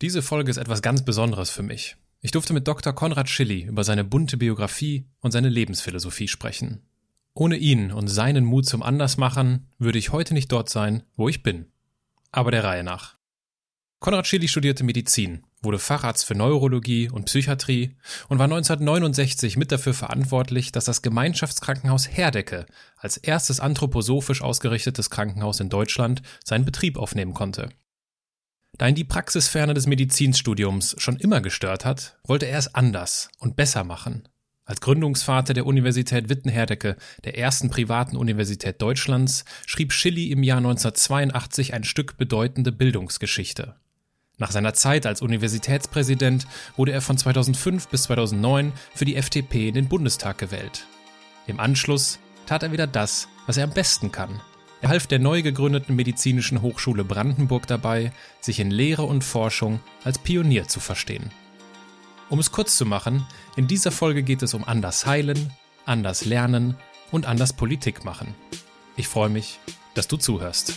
Diese Folge ist etwas ganz Besonderes für mich. Ich durfte mit Dr. Konrad Schilly über seine bunte Biografie und seine Lebensphilosophie sprechen. Ohne ihn und seinen Mut zum Andersmachen würde ich heute nicht dort sein, wo ich bin. Aber der Reihe nach. Konrad Schilly studierte Medizin, wurde Facharzt für Neurologie und Psychiatrie und war 1969 mit dafür verantwortlich, dass das Gemeinschaftskrankenhaus Herdecke als erstes anthroposophisch ausgerichtetes Krankenhaus in Deutschland seinen Betrieb aufnehmen konnte. Da ihn die Praxisferne des Medizinstudiums schon immer gestört hat, wollte er es anders und besser machen. Als Gründungsvater der Universität Witten-Herdecke, der ersten privaten Universität Deutschlands, schrieb Schilly im Jahr 1982 ein Stück bedeutende Bildungsgeschichte. Nach seiner Zeit als Universitätspräsident wurde er von 2005 bis 2009 für die FDP in den Bundestag gewählt. Im Anschluss tat er wieder das, was er am besten kann, er half der neu gegründeten Medizinischen Hochschule Brandenburg dabei, sich in Lehre und Forschung als Pionier zu verstehen. Um es kurz zu machen, in dieser Folge geht es um anders heilen, anders lernen und anders Politik machen. Ich freue mich, dass du zuhörst.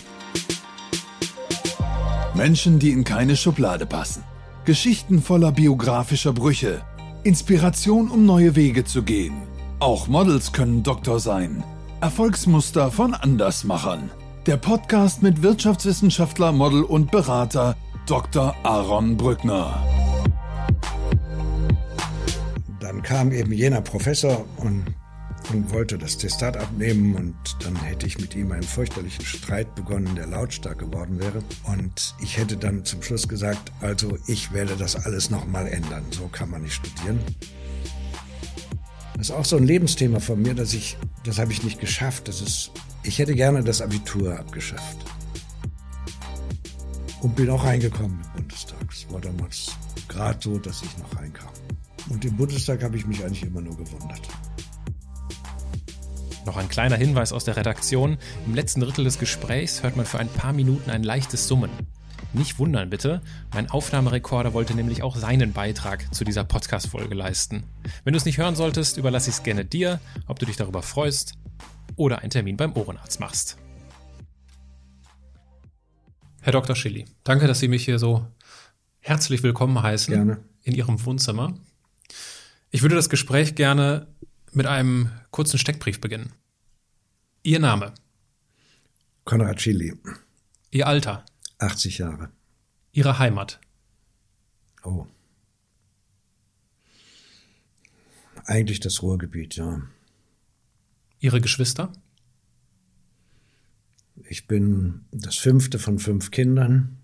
Menschen, die in keine Schublade passen. Geschichten voller biografischer Brüche. Inspiration, um neue Wege zu gehen. Auch Models können Doktor sein. Erfolgsmuster von Andersmachern. Der Podcast mit Wirtschaftswissenschaftler, Model und Berater Dr. Aaron Brückner. Dann kam eben jener Professor und, und wollte das Testat abnehmen und dann hätte ich mit ihm einen fürchterlichen Streit begonnen, der lautstark geworden wäre. Und ich hätte dann zum Schluss gesagt, also ich werde das alles nochmal ändern. So kann man nicht studieren. Das ist auch so ein Lebensthema von mir, dass ich, das habe ich nicht geschafft. Das ist, ich hätte gerne das Abitur abgeschafft. Und bin auch reingekommen im Bundestag. Es war damals gerade so, dass ich noch reinkam. Und im Bundestag habe ich mich eigentlich immer nur gewundert. Noch ein kleiner Hinweis aus der Redaktion. Im letzten Drittel des Gesprächs hört man für ein paar Minuten ein leichtes Summen. Nicht wundern bitte, mein Aufnahmerekorder wollte nämlich auch seinen Beitrag zu dieser Podcast-Folge leisten. Wenn du es nicht hören solltest, überlasse ich es gerne dir, ob du dich darüber freust oder einen Termin beim Ohrenarzt machst. Herr Dr. Schilly, danke, dass Sie mich hier so herzlich willkommen heißen gerne. in Ihrem Wohnzimmer. Ich würde das Gespräch gerne mit einem kurzen Steckbrief beginnen. Ihr Name? Konrad Schilly. Ihr Alter? 80 Jahre. Ihre Heimat? Oh. Eigentlich das Ruhrgebiet, ja. Ihre Geschwister? Ich bin das fünfte von fünf Kindern.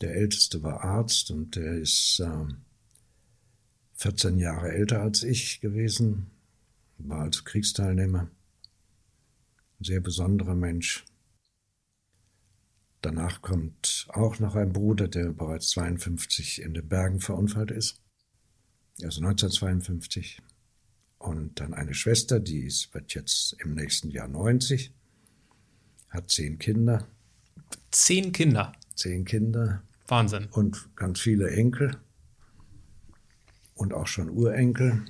Der älteste war Arzt und der ist äh, 14 Jahre älter als ich gewesen, war also Kriegsteilnehmer. Ein sehr besonderer Mensch. Danach kommt auch noch ein Bruder, der bereits 52 in den Bergen verunfallt ist, also 1952. Und dann eine Schwester, die ist, wird jetzt im nächsten Jahr 90, hat zehn Kinder. Zehn Kinder? Zehn Kinder. Wahnsinn. Und ganz viele Enkel. Und auch schon Urenkel.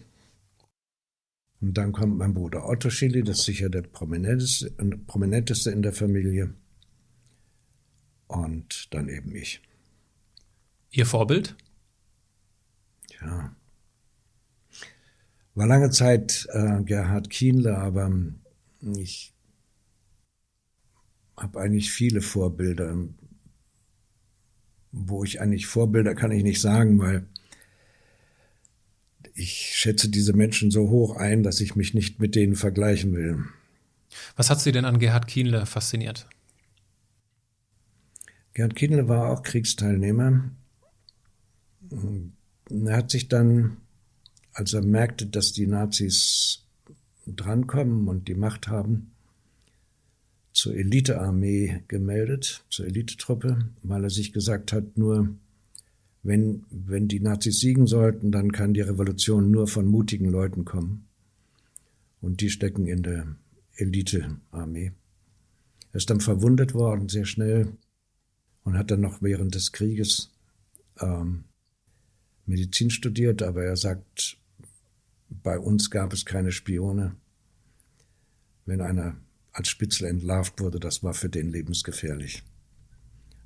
Und dann kommt mein Bruder Otto Schilly, das ist sicher der prominenteste, prominenteste in der Familie und dann eben ich. Ihr Vorbild? Ja. War lange Zeit äh, Gerhard Kienle, aber ich habe eigentlich viele Vorbilder. Wo ich eigentlich Vorbilder kann ich nicht sagen, weil ich schätze diese Menschen so hoch ein, dass ich mich nicht mit denen vergleichen will. Was hat Sie denn an Gerhard Kienle fasziniert? Gerd Kindle war auch Kriegsteilnehmer. Er hat sich dann, als er merkte, dass die Nazis drankommen und die Macht haben, zur Elitearmee gemeldet, zur Elitetruppe, weil er sich gesagt hat, nur wenn, wenn die Nazis siegen sollten, dann kann die Revolution nur von mutigen Leuten kommen. Und die stecken in der Elitearmee. Er ist dann verwundet worden, sehr schnell, und hat dann noch während des Krieges ähm, Medizin studiert, aber er sagt, bei uns gab es keine Spione. Wenn einer als Spitzel entlarvt wurde, das war für den lebensgefährlich.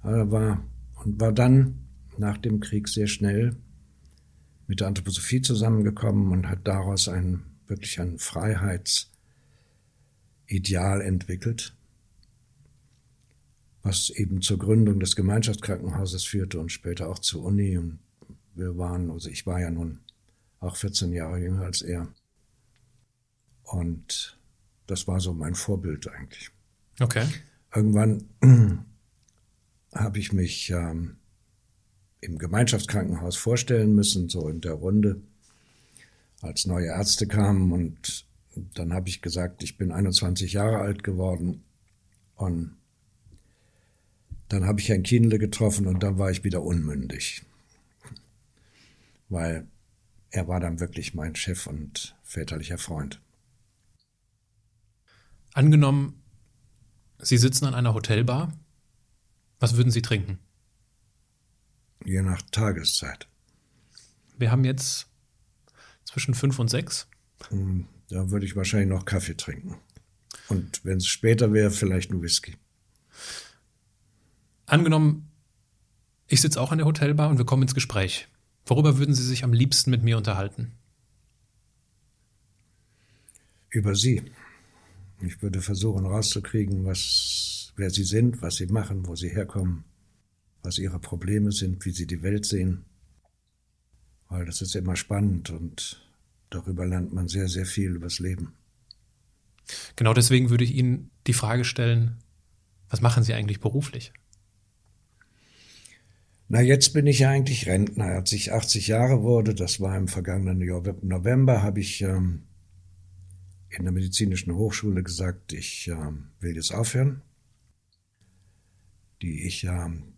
Er war und war dann nach dem Krieg sehr schnell mit der Anthroposophie zusammengekommen und hat daraus ein wirklich ein Freiheitsideal entwickelt, was eben zur Gründung des Gemeinschaftskrankenhauses führte und später auch zur Uni. Und wir waren, also ich war ja nun auch 14 Jahre jünger als er. Und das war so mein Vorbild eigentlich. Okay. Irgendwann habe ich mich ähm, im Gemeinschaftskrankenhaus vorstellen müssen, so in der Runde, als neue Ärzte kamen. Und dann habe ich gesagt, ich bin 21 Jahre alt geworden. Und dann habe ich Herrn Kienle getroffen und dann war ich wieder unmündig. Weil er war dann wirklich mein Chef und väterlicher Freund. Angenommen, Sie sitzen an einer Hotelbar. Was würden Sie trinken? Je nach Tageszeit. Wir haben jetzt zwischen fünf und sechs. Hm, da würde ich wahrscheinlich noch Kaffee trinken. Und wenn es später wäre, vielleicht ein Whisky. Angenommen, ich sitze auch an der Hotelbar und wir kommen ins Gespräch. Worüber würden Sie sich am liebsten mit mir unterhalten? Über Sie. Ich würde versuchen rauszukriegen, was, wer Sie sind, was Sie machen, wo Sie herkommen, was Ihre Probleme sind, wie Sie die Welt sehen. Weil das ist immer spannend und darüber lernt man sehr, sehr viel übers Leben. Genau deswegen würde ich Ihnen die Frage stellen, was machen Sie eigentlich beruflich? Na, jetzt bin ich ja eigentlich Rentner. Als ich 80 Jahre wurde, das war im vergangenen November, habe ich ähm, in der medizinischen Hochschule gesagt, ich ähm, will jetzt aufhören, die ich ähm,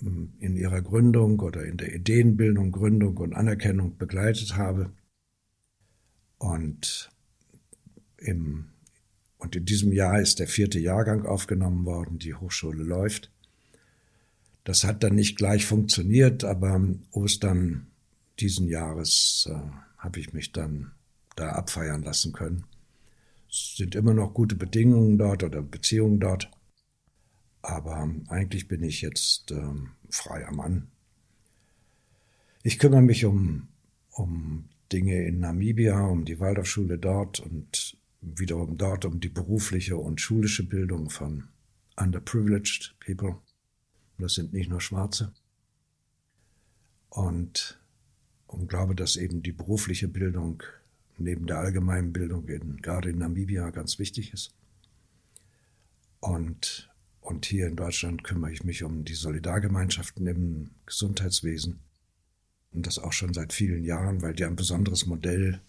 in ihrer Gründung oder in der Ideenbildung, Gründung und Anerkennung begleitet habe. Und im und in diesem Jahr ist der vierte Jahrgang aufgenommen worden, die Hochschule läuft. Das hat dann nicht gleich funktioniert, aber Ostern diesen Jahres äh, habe ich mich dann da abfeiern lassen können. Es sind immer noch gute Bedingungen dort oder Beziehungen dort, aber eigentlich bin ich jetzt äh, freier Mann. Ich kümmere mich um, um Dinge in Namibia, um die Waldorfschule dort und wiederum dort um die berufliche und schulische Bildung von underprivileged people. Das sind nicht nur Schwarze. Und, und glaube, dass eben die berufliche Bildung neben der allgemeinen Bildung in, gerade in Namibia ganz wichtig ist. Und, und hier in Deutschland kümmere ich mich um die Solidargemeinschaften im Gesundheitswesen. Und das auch schon seit vielen Jahren, weil die ein besonderes Modell,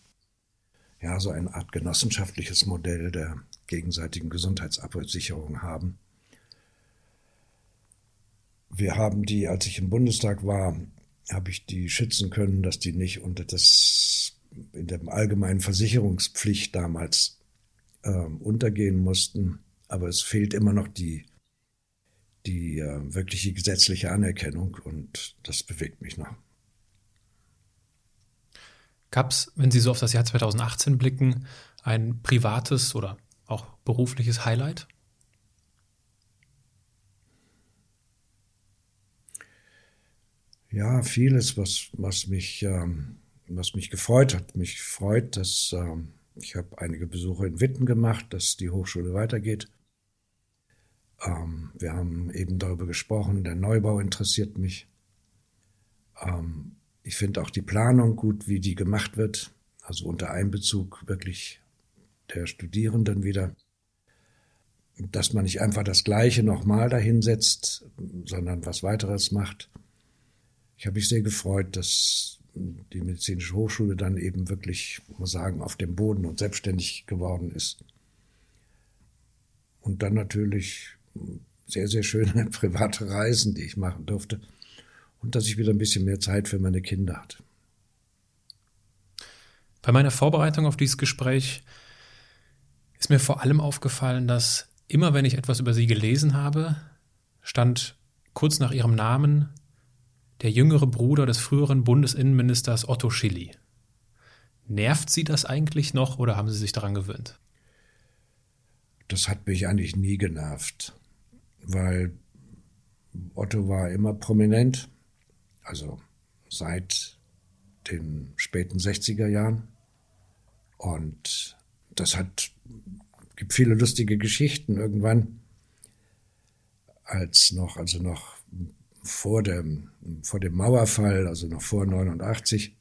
ja, so eine Art genossenschaftliches Modell der gegenseitigen Gesundheitsabsicherung haben wir haben die, als ich im Bundestag war, habe ich die schützen können, dass die nicht unter das in der allgemeinen Versicherungspflicht damals äh, untergehen mussten. Aber es fehlt immer noch die, die äh, wirkliche gesetzliche Anerkennung und das bewegt mich noch. Gab es, wenn Sie so auf das Jahr 2018 blicken, ein privates oder auch berufliches Highlight? Ja, vieles, was, was, mich, ähm, was mich gefreut hat. Mich freut, dass ähm, ich habe einige Besuche in Witten gemacht, dass die Hochschule weitergeht. Ähm, wir haben eben darüber gesprochen, der Neubau interessiert mich. Ähm, ich finde auch die Planung gut, wie die gemacht wird, also unter Einbezug wirklich der Studierenden wieder. Dass man nicht einfach das Gleiche nochmal dahinsetzt, sondern was weiteres macht. Ich habe mich sehr gefreut, dass die medizinische Hochschule dann eben wirklich, muss sagen, auf dem Boden und selbstständig geworden ist. Und dann natürlich sehr, sehr schöne private Reisen, die ich machen durfte. Und dass ich wieder ein bisschen mehr Zeit für meine Kinder hatte. Bei meiner Vorbereitung auf dieses Gespräch ist mir vor allem aufgefallen, dass immer wenn ich etwas über Sie gelesen habe, stand kurz nach Ihrem Namen der jüngere Bruder des früheren Bundesinnenministers Otto Schilly. Nervt Sie das eigentlich noch oder haben Sie sich daran gewöhnt? Das hat mich eigentlich nie genervt, weil Otto war immer prominent also seit den späten 60er Jahren. Und das hat, gibt viele lustige Geschichten. Irgendwann, als noch, also noch vor dem, vor dem Mauerfall, also noch vor 89,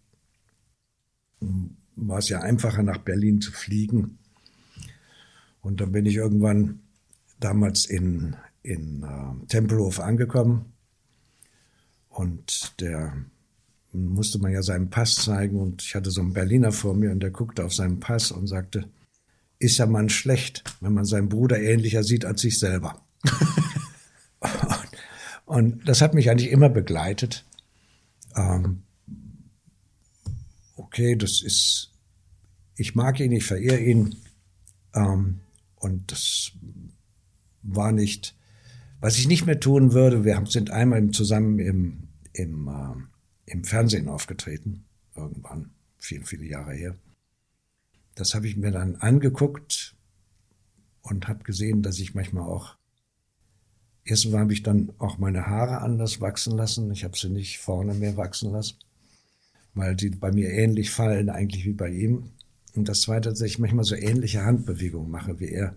war es ja einfacher, nach Berlin zu fliegen. Und dann bin ich irgendwann damals in, in äh, Tempelhof angekommen und der musste man ja seinen Pass zeigen und ich hatte so einen Berliner vor mir und der guckte auf seinen Pass und sagte, ist ja man schlecht, wenn man seinen Bruder ähnlicher sieht als sich selber. und, das hat mich eigentlich immer begleitet. Ähm, okay, das ist, ich mag ihn, ich verehre ihn. Ähm, und das war nicht, was ich nicht mehr tun würde. Wir sind einmal zusammen im, im, äh, im Fernsehen aufgetreten, irgendwann, viele, viele Jahre her. Das habe ich mir dann angeguckt und habe gesehen, dass ich manchmal auch Erstens habe ich dann auch meine Haare anders wachsen lassen. Ich habe sie nicht vorne mehr wachsen lassen weil die bei mir ähnlich fallen eigentlich wie bei ihm. Und das Zweite, dass ich manchmal so ähnliche Handbewegungen mache wie er.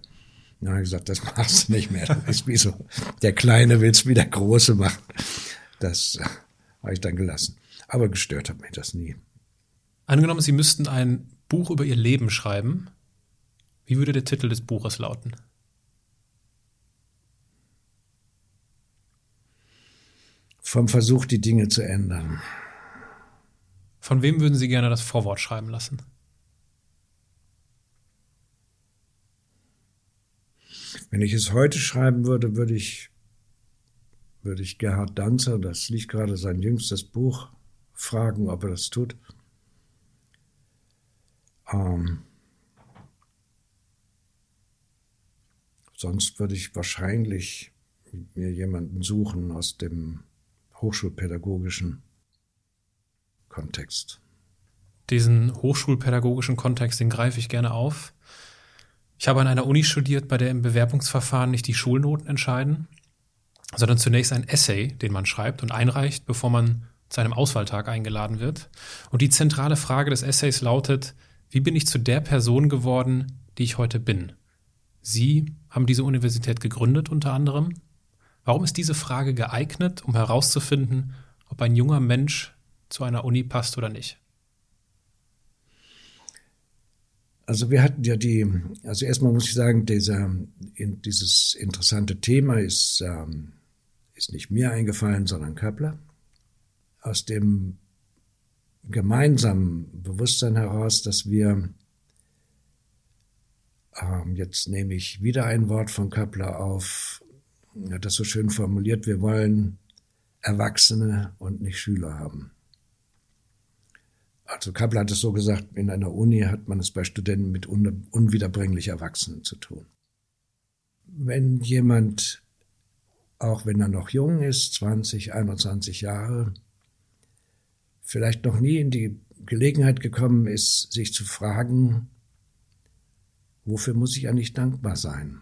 Dann habe ich gesagt, das machst du nicht mehr. Das ist wie so, der Kleine will es wie der Große machen. Das habe ich dann gelassen. Aber gestört hat mich das nie. Angenommen, Sie müssten ein Buch über Ihr Leben schreiben. Wie würde der Titel des Buches lauten? Vom Versuch, die Dinge zu ändern. Von wem würden Sie gerne das Vorwort schreiben lassen? Wenn ich es heute schreiben würde, würde ich, würde ich Gerhard Danzer, das liegt gerade sein jüngstes Buch, fragen, ob er das tut. Ähm, sonst würde ich wahrscheinlich mir jemanden suchen aus dem hochschulpädagogischen Kontext. Diesen hochschulpädagogischen Kontext, den greife ich gerne auf. Ich habe an einer Uni studiert, bei der im Bewerbungsverfahren nicht die Schulnoten entscheiden, sondern zunächst ein Essay, den man schreibt und einreicht, bevor man zu einem Auswahltag eingeladen wird. Und die zentrale Frage des Essays lautet, wie bin ich zu der Person geworden, die ich heute bin? Sie haben diese Universität gegründet unter anderem. Warum ist diese Frage geeignet, um herauszufinden, ob ein junger Mensch zu einer Uni passt oder nicht? Also wir hatten ja die, also erstmal muss ich sagen, dieser, in, dieses interessante Thema ist, ähm, ist nicht mir eingefallen, sondern Köppler. Aus dem gemeinsamen Bewusstsein heraus, dass wir, ähm, jetzt nehme ich wieder ein Wort von Köppler auf, hat das so schön formuliert, wir wollen Erwachsene und nicht Schüler haben. Also Kappel hat es so gesagt, in einer Uni hat man es bei Studenten mit un unwiederbringlich Erwachsenen zu tun. Wenn jemand, auch wenn er noch jung ist, 20, 21 Jahre, vielleicht noch nie in die Gelegenheit gekommen ist, sich zu fragen, wofür muss ich eigentlich dankbar sein?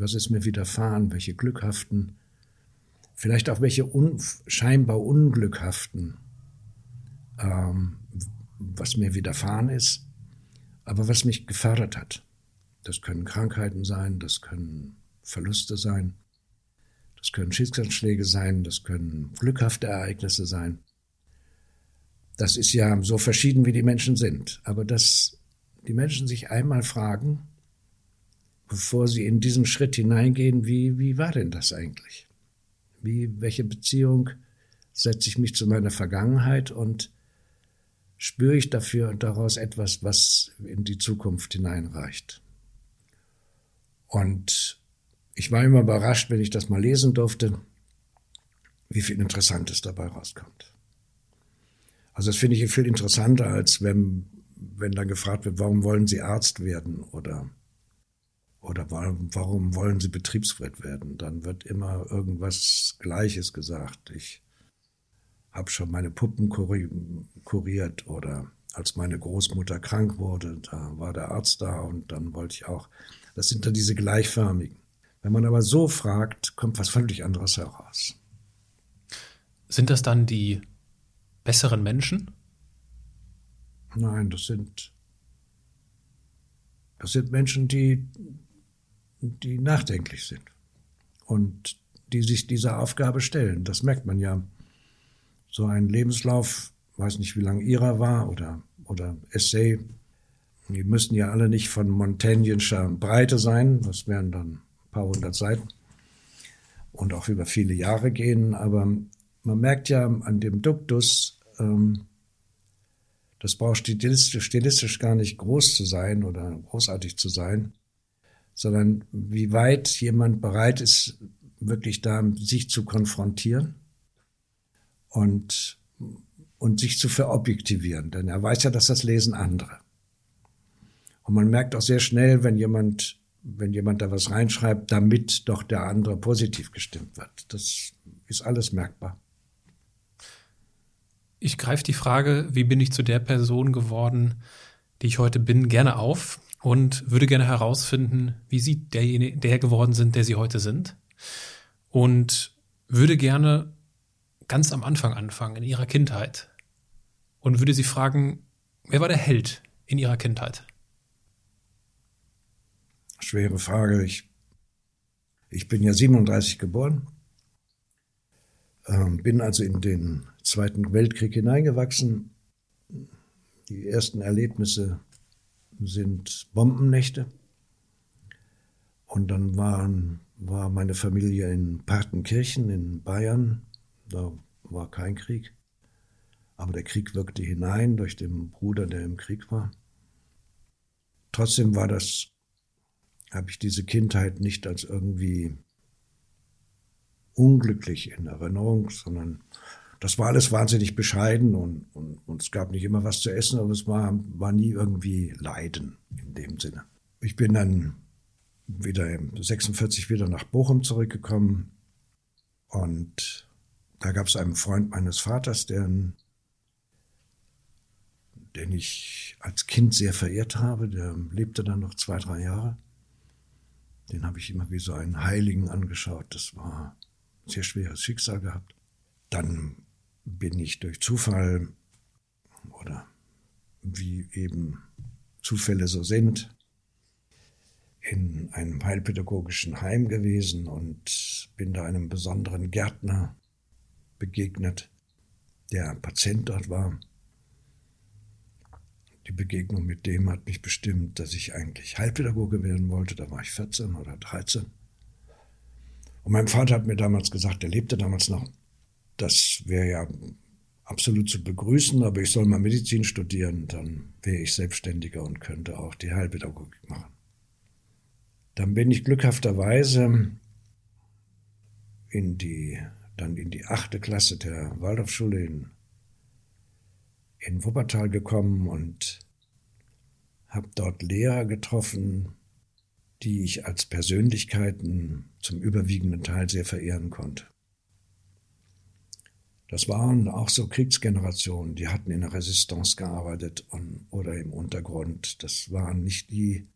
Was ist mir widerfahren? Welche glückhaften, vielleicht auch welche un scheinbar unglückhaften ähm, was mir widerfahren ist, aber was mich gefördert hat. Das können Krankheiten sein, das können Verluste sein, das können Schicksalsschläge sein, das können glückhafte Ereignisse sein. Das ist ja so verschieden, wie die Menschen sind. Aber dass die Menschen sich einmal fragen, bevor sie in diesen Schritt hineingehen, wie, wie war denn das eigentlich? Wie, welche Beziehung setze ich mich zu meiner Vergangenheit und spüre ich dafür daraus etwas, was in die Zukunft hineinreicht. Und ich war immer überrascht, wenn ich das mal lesen durfte, wie viel Interessantes dabei rauskommt. Also das finde ich viel interessanter, als wenn, wenn dann gefragt wird, warum wollen Sie Arzt werden oder, oder warum, warum wollen Sie Betriebswirt werden? Dann wird immer irgendwas Gleiches gesagt. Ich habe schon meine Puppen kuriert oder als meine Großmutter krank wurde, da war der Arzt da und dann wollte ich auch. Das sind dann diese gleichförmigen. Wenn man aber so fragt, kommt was völlig anderes heraus. Sind das dann die besseren Menschen? Nein, das sind, das sind Menschen, die, die nachdenklich sind und die sich dieser Aufgabe stellen. Das merkt man ja. So ein Lebenslauf, weiß nicht, wie lang ihrer war oder, oder Essay, die müssen ja alle nicht von montaignischer Breite sein, das wären dann ein paar hundert Seiten und auch über viele Jahre gehen, aber man merkt ja an dem Duktus, ähm, das braucht stilistisch, stilistisch gar nicht groß zu sein oder großartig zu sein, sondern wie weit jemand bereit ist, wirklich da sich zu konfrontieren und, und sich zu verobjektivieren. Denn er weiß ja, dass das lesen andere. Und man merkt auch sehr schnell, wenn jemand, wenn jemand da was reinschreibt, damit doch der andere positiv gestimmt wird. Das ist alles merkbar. Ich greife die Frage, wie bin ich zu der Person geworden, die ich heute bin, gerne auf und würde gerne herausfinden, wie Sie derjenige, der geworden sind, der Sie heute sind. Und würde gerne ganz am Anfang anfangen, in Ihrer Kindheit. Und würde Sie fragen, wer war der Held in Ihrer Kindheit? Schwere Frage. Ich, ich bin ja 37 geboren, ähm, bin also in den Zweiten Weltkrieg hineingewachsen. Die ersten Erlebnisse sind Bombennächte. Und dann waren, war meine Familie in Partenkirchen in Bayern. Da war kein Krieg. Aber der Krieg wirkte hinein durch den Bruder, der im Krieg war. Trotzdem war das, habe ich diese Kindheit nicht als irgendwie unglücklich in Erinnerung, sondern das war alles wahnsinnig bescheiden und, und, und es gab nicht immer was zu essen, aber es war, war nie irgendwie Leiden in dem Sinne. Ich bin dann wieder im 46 wieder nach Bochum zurückgekommen und da gab es einen Freund meines Vaters, der, den ich als Kind sehr verehrt habe. Der lebte dann noch zwei, drei Jahre. Den habe ich immer wie so einen Heiligen angeschaut. Das war ein sehr schweres Schicksal gehabt. Dann bin ich durch Zufall oder wie eben Zufälle so sind, in einem heilpädagogischen Heim gewesen und bin da einem besonderen Gärtner begegnet, der Patient dort war. Die Begegnung mit dem hat mich bestimmt, dass ich eigentlich Heilpädagoge werden wollte. Da war ich 14 oder 13. Und mein Vater hat mir damals gesagt, er lebte damals noch, das wäre ja absolut zu begrüßen, aber ich soll mal Medizin studieren, dann wäre ich selbstständiger und könnte auch die Heilpädagogik machen. Dann bin ich glückhafterweise in die, dann in die achte Klasse der Waldorfschule in, in Wuppertal gekommen und habe dort Lehrer getroffen, die ich als Persönlichkeiten zum überwiegenden Teil sehr verehren konnte. Das waren auch so Kriegsgenerationen, die hatten in der Resistance gearbeitet und, oder im Untergrund. Das waren nicht die.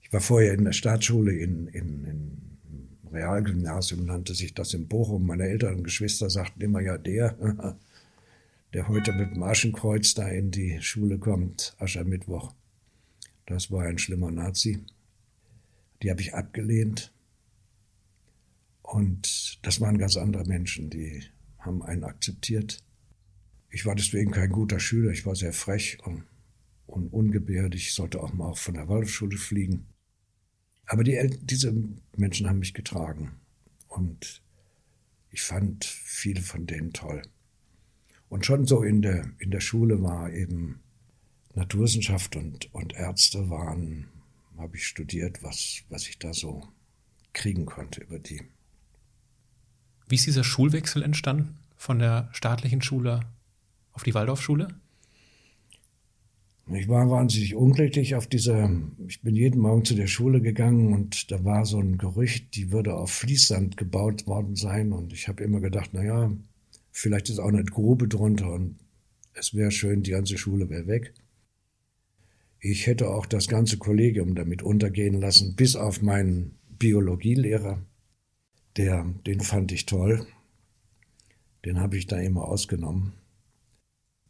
Ich war vorher in der Staatsschule in, in, in Realgymnasium, nannte sich das in Bochum. Meine älteren Geschwister sagten immer, ja, der, der heute mit dem Aschenkreuz da in die Schule kommt, Aschermittwoch. Das war ein schlimmer Nazi. Die habe ich abgelehnt. Und das waren ganz andere Menschen, die haben einen akzeptiert. Ich war deswegen kein guter Schüler, ich war sehr frech und, und ungebärdig, ich sollte auch mal von der Waldorfschule fliegen. Aber die, diese Menschen haben mich getragen und ich fand viele von denen toll. Und schon so in der, in der Schule war eben Naturwissenschaft und, und Ärzte waren, habe ich studiert, was, was ich da so kriegen konnte über die. Wie ist dieser Schulwechsel entstanden von der staatlichen Schule auf die Waldorfschule? Ich war wahnsinnig unglücklich auf dieser, ich bin jeden Morgen zu der Schule gegangen und da war so ein Gerücht, die würde auf Fließsand gebaut worden sein und ich habe immer gedacht, naja, vielleicht ist auch eine Grube drunter und es wäre schön, die ganze Schule wäre weg. Ich hätte auch das ganze Kollegium damit untergehen lassen, bis auf meinen Biologielehrer der, den fand ich toll. Den habe ich da immer ausgenommen.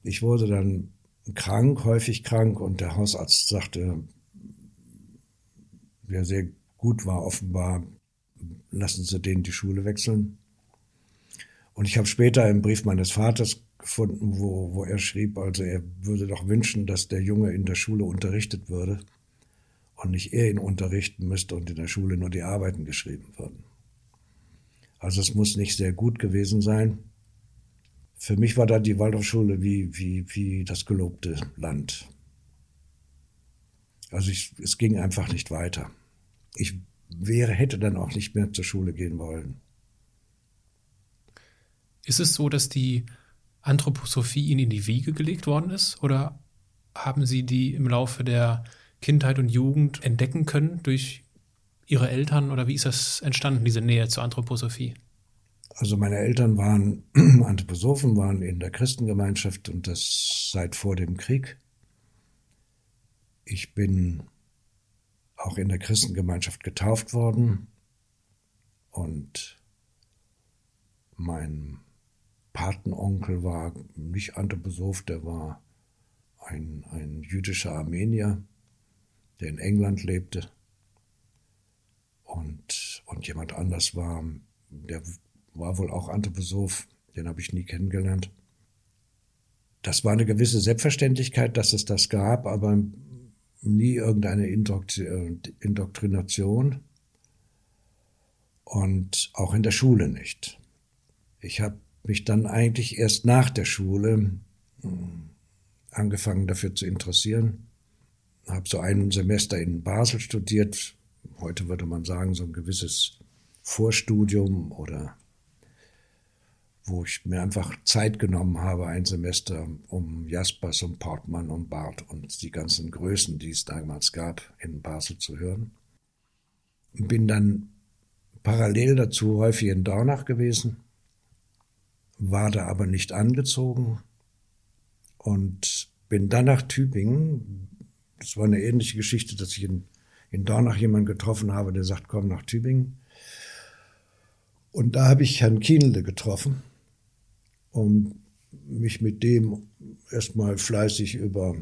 Ich wurde dann krank, häufig krank und der Hausarzt sagte, der sehr gut war offenbar, lassen Sie den die Schule wechseln. Und ich habe später im Brief meines Vaters gefunden, wo, wo er schrieb, also er würde doch wünschen, dass der Junge in der Schule unterrichtet würde und nicht er ihn unterrichten müsste und in der Schule nur die Arbeiten geschrieben würden. Also es muss nicht sehr gut gewesen sein. Für mich war da die Waldorfschule wie, wie, wie das gelobte Land. Also ich, es ging einfach nicht weiter. Ich wäre, hätte dann auch nicht mehr zur Schule gehen wollen. Ist es so, dass die Anthroposophie Ihnen in die Wiege gelegt worden ist? Oder haben Sie die im Laufe der Kindheit und Jugend entdecken können durch Ihre Eltern? Oder wie ist das entstanden, diese Nähe zur Anthroposophie? Also meine Eltern waren Anthroposophen, waren in der Christengemeinschaft und das seit vor dem Krieg. Ich bin auch in der Christengemeinschaft getauft worden und mein Patenonkel war nicht Anthroposoph, der war ein, ein jüdischer Armenier, der in England lebte. Und, und jemand anders war, der war wohl auch Anthroposoph, den habe ich nie kennengelernt. Das war eine gewisse Selbstverständlichkeit, dass es das gab, aber nie irgendeine Indoktrination und auch in der Schule nicht. Ich habe mich dann eigentlich erst nach der Schule hm, angefangen dafür zu interessieren. Habe so ein Semester in Basel studiert. Heute würde man sagen, so ein gewisses Vorstudium oder wo ich mir einfach Zeit genommen habe, ein Semester, um Jaspers und Portmann und Barth und die ganzen Größen, die es damals gab, in Basel zu hören. Bin dann parallel dazu häufig in Dornach gewesen, war da aber nicht angezogen und bin dann nach Tübingen. Das war eine ähnliche Geschichte, dass ich in, in Dornach jemanden getroffen habe, der sagt, komm nach Tübingen. Und da habe ich Herrn Kienle getroffen und mich mit dem erstmal fleißig über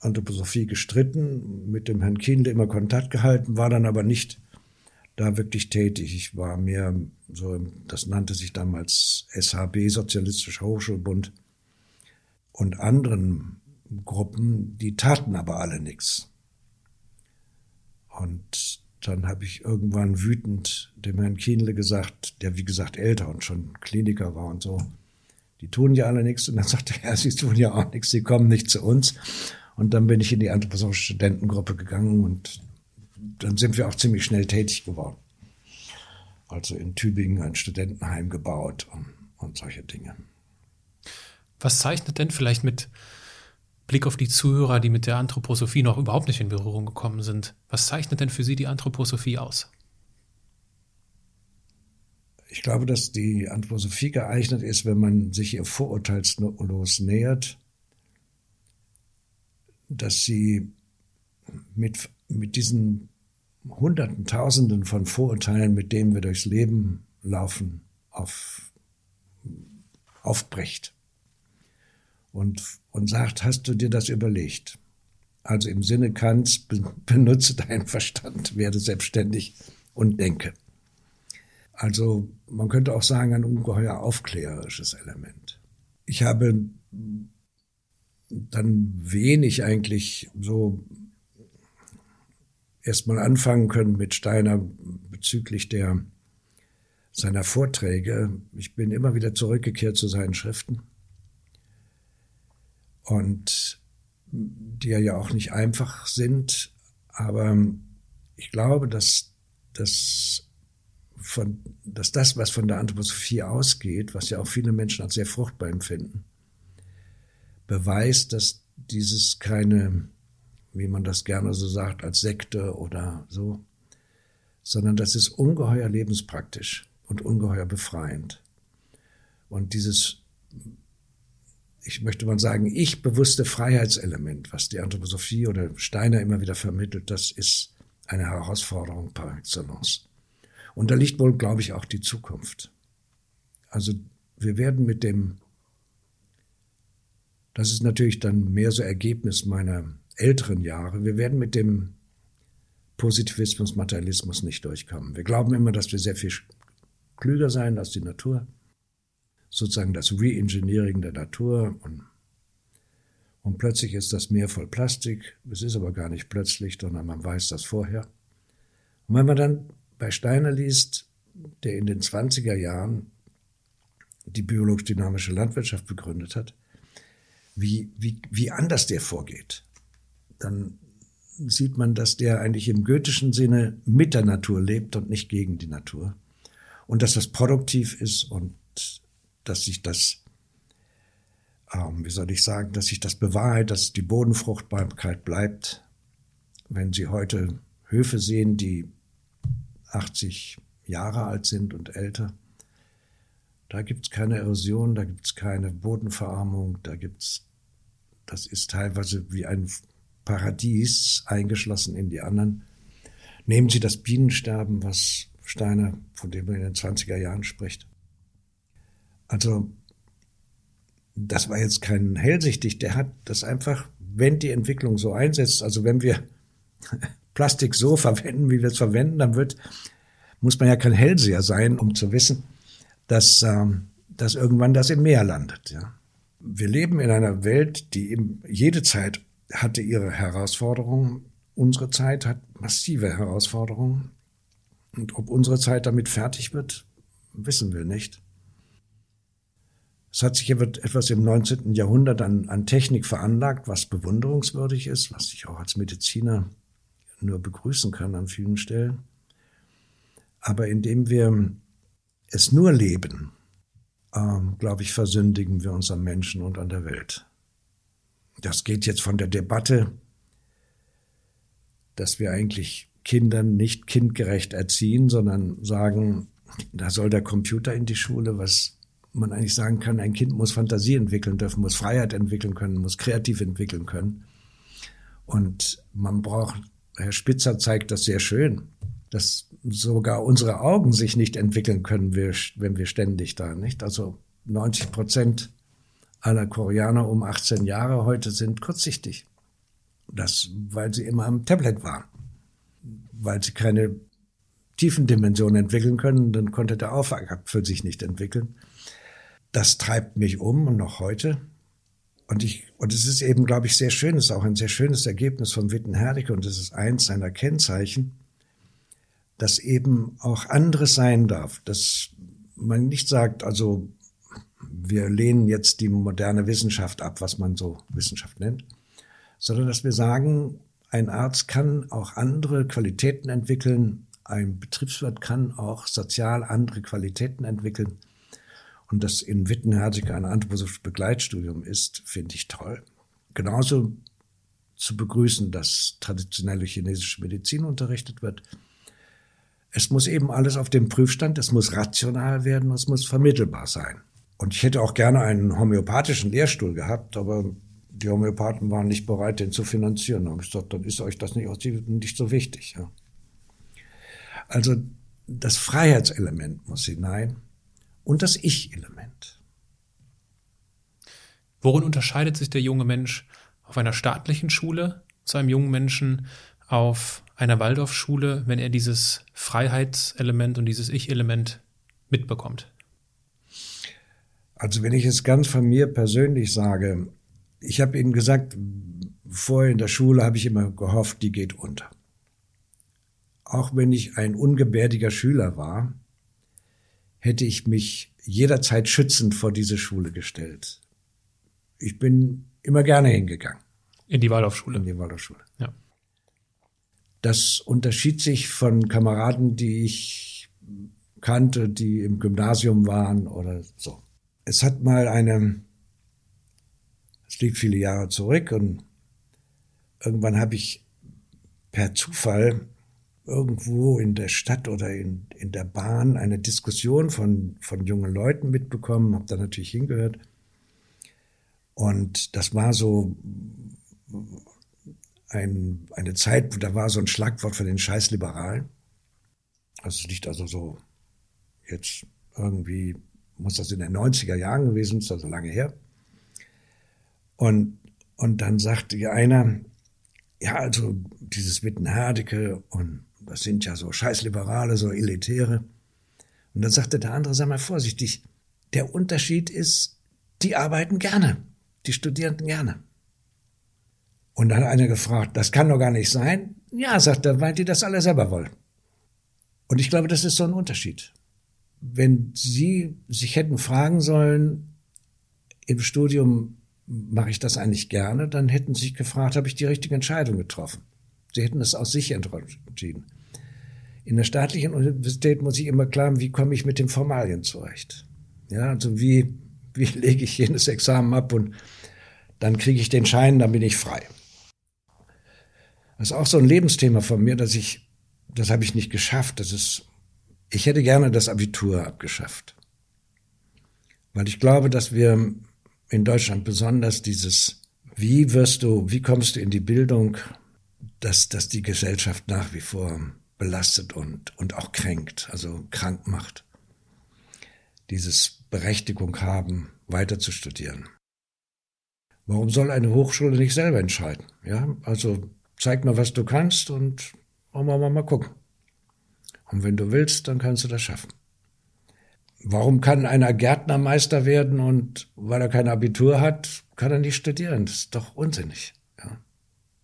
Anthroposophie gestritten, mit dem Herrn Kienle immer Kontakt gehalten, war dann aber nicht da wirklich tätig. Ich war mehr so, das nannte sich damals SHB, Sozialistischer Hochschulbund, und anderen Gruppen, die taten aber alle nichts. Und dann habe ich irgendwann wütend dem Herrn Kienle gesagt, der wie gesagt älter und schon Kliniker war und so, die tun ja alle nichts. Und dann sagte er, sie tun ja auch nichts, sie kommen nicht zu uns. Und dann bin ich in die anthroposophische Studentengruppe gegangen und dann sind wir auch ziemlich schnell tätig geworden. Also in Tübingen ein Studentenheim gebaut und, und solche Dinge. Was zeichnet denn vielleicht mit Blick auf die Zuhörer, die mit der Anthroposophie noch überhaupt nicht in Berührung gekommen sind. Was zeichnet denn für Sie die Anthroposophie aus? Ich glaube, dass die Anthroposophie geeignet ist, wenn man sich ihr vorurteilslos nähert, dass sie mit, mit diesen Hunderten, Tausenden von Vorurteilen, mit denen wir durchs Leben laufen, auf, aufbricht und, und sagt, hast du dir das überlegt? Also im Sinne Kants, benutze deinen Verstand, werde selbstständig und denke. Also man könnte auch sagen, ein ungeheuer aufklärerisches Element. Ich habe dann wenig eigentlich so erstmal anfangen können mit Steiner bezüglich der seiner Vorträge. Ich bin immer wieder zurückgekehrt zu seinen Schriften und die ja auch nicht einfach sind. Aber ich glaube, dass, dass, von, dass das, was von der Anthroposophie ausgeht, was ja auch viele Menschen als sehr fruchtbar empfinden, beweist, dass dieses keine, wie man das gerne so sagt, als Sekte oder so, sondern das ist ungeheuer lebenspraktisch und ungeheuer befreiend. Und dieses ich möchte mal sagen, ich bewusste Freiheitselement, was die Anthroposophie oder Steiner immer wieder vermittelt, das ist eine Herausforderung par excellence. Und da liegt wohl, glaube ich, auch die Zukunft. Also wir werden mit dem, das ist natürlich dann mehr so Ergebnis meiner älteren Jahre, wir werden mit dem Positivismus, Materialismus nicht durchkommen. Wir glauben immer, dass wir sehr viel klüger sein als die Natur. Sozusagen das Reengineering der Natur und, und plötzlich ist das Meer voll Plastik. Es ist aber gar nicht plötzlich, sondern man weiß das vorher. Und wenn man dann bei Steiner liest, der in den 20er Jahren die biologisch-dynamische Landwirtschaft begründet hat, wie, wie, wie anders der vorgeht, dann sieht man, dass der eigentlich im goethischen Sinne mit der Natur lebt und nicht gegen die Natur. Und dass das produktiv ist und dass sich das, ähm, wie soll ich sagen, dass sich das bewahrheit, dass die Bodenfruchtbarkeit bleibt. Wenn Sie heute Höfe sehen, die 80 Jahre alt sind und älter, da gibt es keine Erosion, da gibt es keine Bodenverarmung, da gibt es, das ist teilweise wie ein Paradies eingeschlossen in die anderen. Nehmen Sie das Bienensterben, was Steiner, von dem er in den 20er Jahren spricht. Also, das war jetzt kein hellsichtig, der hat das einfach, wenn die Entwicklung so einsetzt, also wenn wir Plastik so verwenden, wie wir es verwenden, dann wird, muss man ja kein Hellseher sein, um zu wissen, dass, ähm, dass irgendwann das im Meer landet. Ja. Wir leben in einer Welt, die eben jede Zeit hatte ihre Herausforderungen. Unsere Zeit hat massive Herausforderungen. Und ob unsere Zeit damit fertig wird, wissen wir nicht. Es hat sich etwas im 19. Jahrhundert an, an Technik veranlagt, was bewunderungswürdig ist, was ich auch als Mediziner nur begrüßen kann an vielen Stellen. Aber indem wir es nur leben, ähm, glaube ich, versündigen wir uns am Menschen und an der Welt. Das geht jetzt von der Debatte, dass wir eigentlich Kindern nicht kindgerecht erziehen, sondern sagen, da soll der Computer in die Schule, was man eigentlich sagen kann, ein Kind muss Fantasie entwickeln dürfen, muss Freiheit entwickeln können, muss kreativ entwickeln können. Und man braucht, Herr Spitzer zeigt das sehr schön, dass sogar unsere Augen sich nicht entwickeln können, wenn wir ständig da, nicht? Also 90 Prozent aller Koreaner um 18 Jahre heute sind kurzsichtig. Das, weil sie immer am Tablet waren. Weil sie keine Tiefendimension entwickeln können, dann konnte der Aufwachapfel sich nicht entwickeln. Das treibt mich um und noch heute. Und ich, und es ist eben, glaube ich, sehr schön, es ist auch ein sehr schönes Ergebnis von Witten-Herdecke und es ist eins seiner Kennzeichen, dass eben auch anderes sein darf, dass man nicht sagt, also wir lehnen jetzt die moderne Wissenschaft ab, was man so Wissenschaft nennt, sondern dass wir sagen, ein Arzt kann auch andere Qualitäten entwickeln, ein Betriebswirt kann auch sozial andere Qualitäten entwickeln. Und das in Wittenherzig ein anthroposophisches Begleitstudium ist, finde ich toll. Genauso zu begrüßen, dass traditionelle chinesische Medizin unterrichtet wird. Es muss eben alles auf dem Prüfstand, es muss rational werden, es muss vermittelbar sein. Und ich hätte auch gerne einen homöopathischen Lehrstuhl gehabt, aber die Homöopathen waren nicht bereit, den zu finanzieren. Da habe ich gesagt, dann ist euch das nicht, nicht so wichtig. Ja. Also das Freiheitselement muss hinein und das Ich-Element. Worin unterscheidet sich der junge Mensch auf einer staatlichen Schule zu einem jungen Menschen auf einer Waldorfschule, wenn er dieses Freiheitselement und dieses Ich-Element mitbekommt? Also wenn ich es ganz von mir persönlich sage, ich habe Ihnen gesagt, vorher in der Schule habe ich immer gehofft, die geht unter. Auch wenn ich ein ungebärdiger Schüler war, hätte ich mich jederzeit schützend vor diese Schule gestellt. Ich bin immer gerne hingegangen. In die Waldorfschule. In die Waldorfschule. Ja. Das unterschied sich von Kameraden, die ich kannte, die im Gymnasium waren oder so es hat mal eine, es liegt viele Jahre zurück und irgendwann habe ich per Zufall irgendwo in der Stadt oder in, in der Bahn eine Diskussion von, von jungen Leuten mitbekommen, habe da natürlich hingehört. Und das war so ein, eine Zeit, da war so ein Schlagwort von den Scheißliberalen. Also es liegt also so jetzt irgendwie muss das in den 90er Jahren gewesen, ist also lange her. Und, und dann sagte einer, ja, also dieses Wittenherdecke und das sind ja so Scheißliberale, so Elitäre. Und dann sagte der andere, sag mal vorsichtig, der Unterschied ist, die arbeiten gerne, die Studierenden gerne. Und dann hat einer gefragt, das kann doch gar nicht sein. Ja, sagt er, weil die das alle selber wollen. Und ich glaube, das ist so ein Unterschied. Wenn Sie sich hätten fragen sollen, im Studium mache ich das eigentlich gerne, dann hätten Sie sich gefragt, habe ich die richtige Entscheidung getroffen? Sie hätten es aus sich entschieden. In der staatlichen Universität muss ich immer klar, wie komme ich mit den Formalien zurecht? Ja, also wie, wie lege ich jenes Examen ab und dann kriege ich den Schein, dann bin ich frei. Das ist auch so ein Lebensthema von mir, dass ich, das habe ich nicht geschafft. Das ist, ich hätte gerne das Abitur abgeschafft. Weil ich glaube, dass wir in Deutschland besonders dieses, wie wirst du, wie kommst du in die Bildung, dass, dass die Gesellschaft nach wie vor belastet und, und auch kränkt, also krank macht. Dieses Berechtigung haben, weiter zu studieren. Warum soll eine Hochschule nicht selber entscheiden? Ja, also zeig mir, was du kannst und wollen wir mal gucken. Und wenn du willst, dann kannst du das schaffen. Warum kann einer Gärtnermeister werden und weil er kein Abitur hat, kann er nicht studieren? Das ist doch unsinnig. Ja.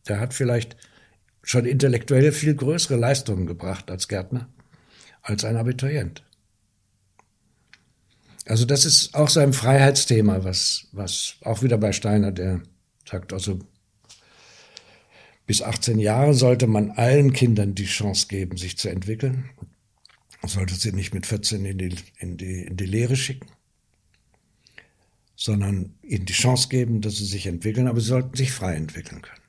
Der hat vielleicht schon intellektuell viel größere Leistungen gebracht als Gärtner, als ein Abiturient. Also das ist auch so ein Freiheitsthema, was, was auch wieder bei Steiner, der sagt also, bis 18 Jahre sollte man allen Kindern die Chance geben, sich zu entwickeln. Man sollte sie nicht mit 14 in die, in die, in die Lehre schicken, sondern ihnen die Chance geben, dass sie sich entwickeln, aber sie sollten sich frei entwickeln können.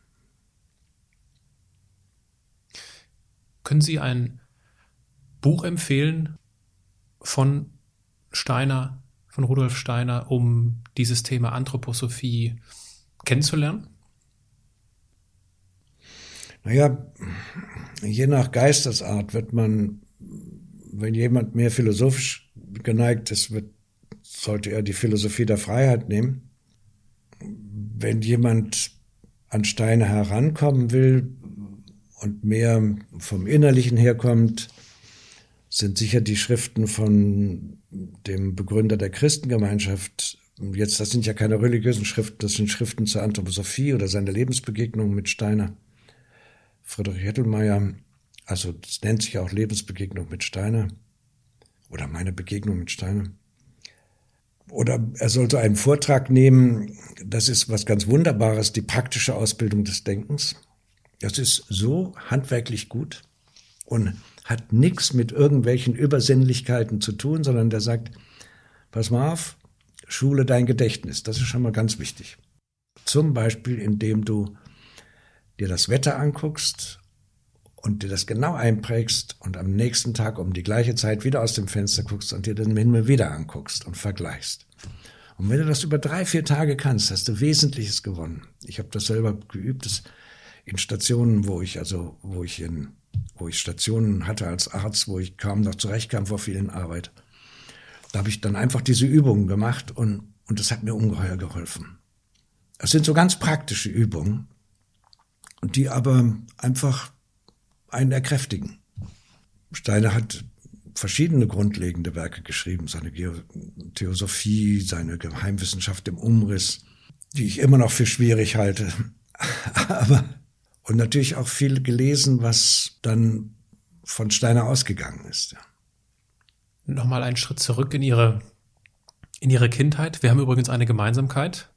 Können Sie ein Buch empfehlen von Steiner, von Rudolf Steiner, um dieses Thema Anthroposophie kennenzulernen? Naja, je nach Geistesart wird man, wenn jemand mehr philosophisch geneigt ist, wird, sollte er die Philosophie der Freiheit nehmen. Wenn jemand an Steine herankommen will, und mehr vom Innerlichen herkommt, sind sicher die Schriften von dem Begründer der Christengemeinschaft. Jetzt, das sind ja keine religiösen Schriften, das sind Schriften zur Anthroposophie oder seine Lebensbegegnung mit Steiner. Friedrich Hettelmeier, also das nennt sich auch Lebensbegegnung mit Steiner oder meine Begegnung mit Steiner. Oder er sollte einen Vortrag nehmen, das ist was ganz Wunderbares, die praktische Ausbildung des Denkens. Das ist so handwerklich gut und hat nichts mit irgendwelchen Übersinnlichkeiten zu tun, sondern der sagt, pass mal auf, schule dein Gedächtnis. Das ist schon mal ganz wichtig. Zum Beispiel, indem du dir das Wetter anguckst und dir das genau einprägst und am nächsten Tag um die gleiche Zeit wieder aus dem Fenster guckst und dir den Himmel wieder anguckst und vergleichst. Und wenn du das über drei, vier Tage kannst, hast du Wesentliches gewonnen. Ich habe das selber geübt. Das in Stationen, wo ich also, wo ich in, wo ich Stationen hatte als Arzt, wo ich kaum noch zurechtkam vor vielen Arbeit. Da habe ich dann einfach diese Übungen gemacht und, und das hat mir ungeheuer geholfen. Es sind so ganz praktische Übungen, die aber einfach einen erkräftigen. Steiner hat verschiedene grundlegende Werke geschrieben, seine Theosophie, seine Geheimwissenschaft im Umriss, die ich immer noch für schwierig halte. Aber und natürlich auch viel gelesen, was dann von Steiner ausgegangen ist. Ja. Nochmal einen Schritt zurück in Ihre, in Ihre Kindheit. Wir haben übrigens eine Gemeinsamkeit.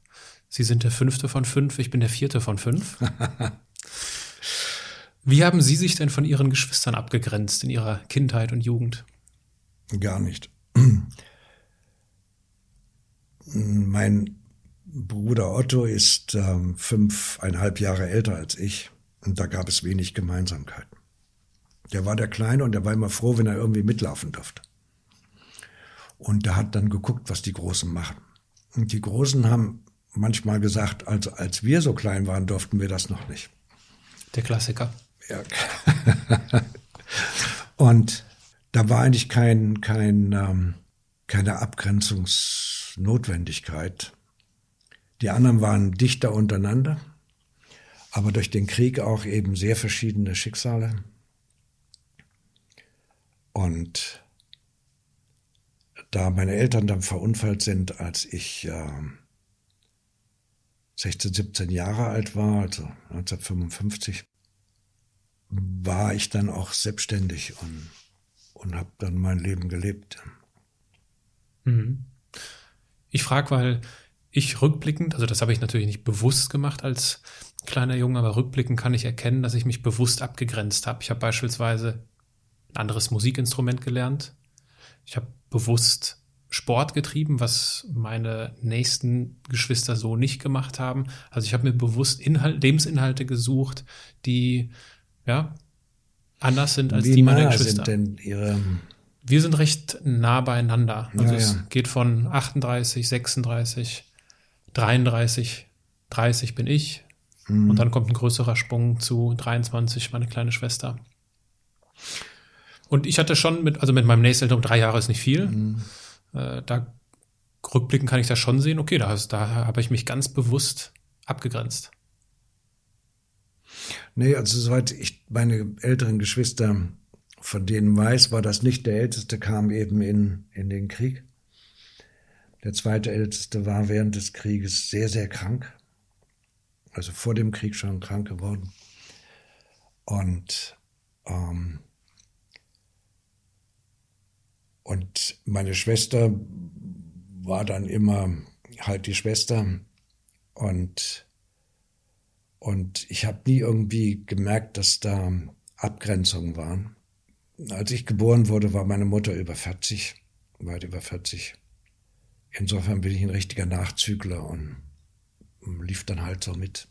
Sie sind der fünfte von fünf, ich bin der vierte von fünf. Wie haben Sie sich denn von Ihren Geschwistern abgegrenzt in Ihrer Kindheit und Jugend? Gar nicht. Mein Bruder Otto ist ähm, fünfeinhalb Jahre älter als ich. Und da gab es wenig Gemeinsamkeiten. Der war der Kleine und der war immer froh, wenn er irgendwie mitlaufen durfte. Und der hat dann geguckt, was die Großen machen. Und die Großen haben manchmal gesagt, also als wir so klein waren, durften wir das noch nicht. Der Klassiker. Ja. und da war eigentlich kein, kein, ähm, keine Abgrenzungsnotwendigkeit. Die anderen waren dichter untereinander, aber durch den Krieg auch eben sehr verschiedene Schicksale. Und da meine Eltern dann verunfallt sind, als ich äh, 16, 17 Jahre alt war, also 1955, war ich dann auch selbstständig und, und habe dann mein Leben gelebt. Mhm. Ich frage, weil ich rückblickend, also das habe ich natürlich nicht bewusst gemacht als kleiner Junge, aber rückblickend kann ich erkennen, dass ich mich bewusst abgegrenzt habe. Ich habe beispielsweise ein anderes Musikinstrument gelernt. Ich habe bewusst Sport getrieben, was meine nächsten Geschwister so nicht gemacht haben. Also ich habe mir bewusst Inhalt, Lebensinhalte gesucht, die ja anders sind als Wie die meiner Geschwister. sind denn Ihre Wir sind recht nah beieinander. Also Ja, es ja. geht von 38, 36, 33, 30 bin ich. Mhm. Und dann kommt ein größerer Sprung zu 23, meine kleine Schwester. Und ich hatte schon mit, also mit meinem nächsten um drei Jahre ist nicht viel. Mhm. Äh, da rückblickend kann ich das schon sehen, okay, da, da habe ich mich ganz bewusst abgegrenzt. Nee, also soweit ich meine älteren Geschwister von denen weiß, war das nicht der älteste, kam eben in, in den Krieg. Der zweite älteste war während des Krieges sehr, sehr krank. Also vor dem Krieg schon krank geworden. Und, ähm, und meine Schwester war dann immer halt die Schwester und und ich habe nie irgendwie gemerkt, dass da Abgrenzungen waren. Als ich geboren wurde, war meine Mutter über 40, weit über 40. Insofern bin ich ein richtiger Nachzügler und lief dann halt so mit.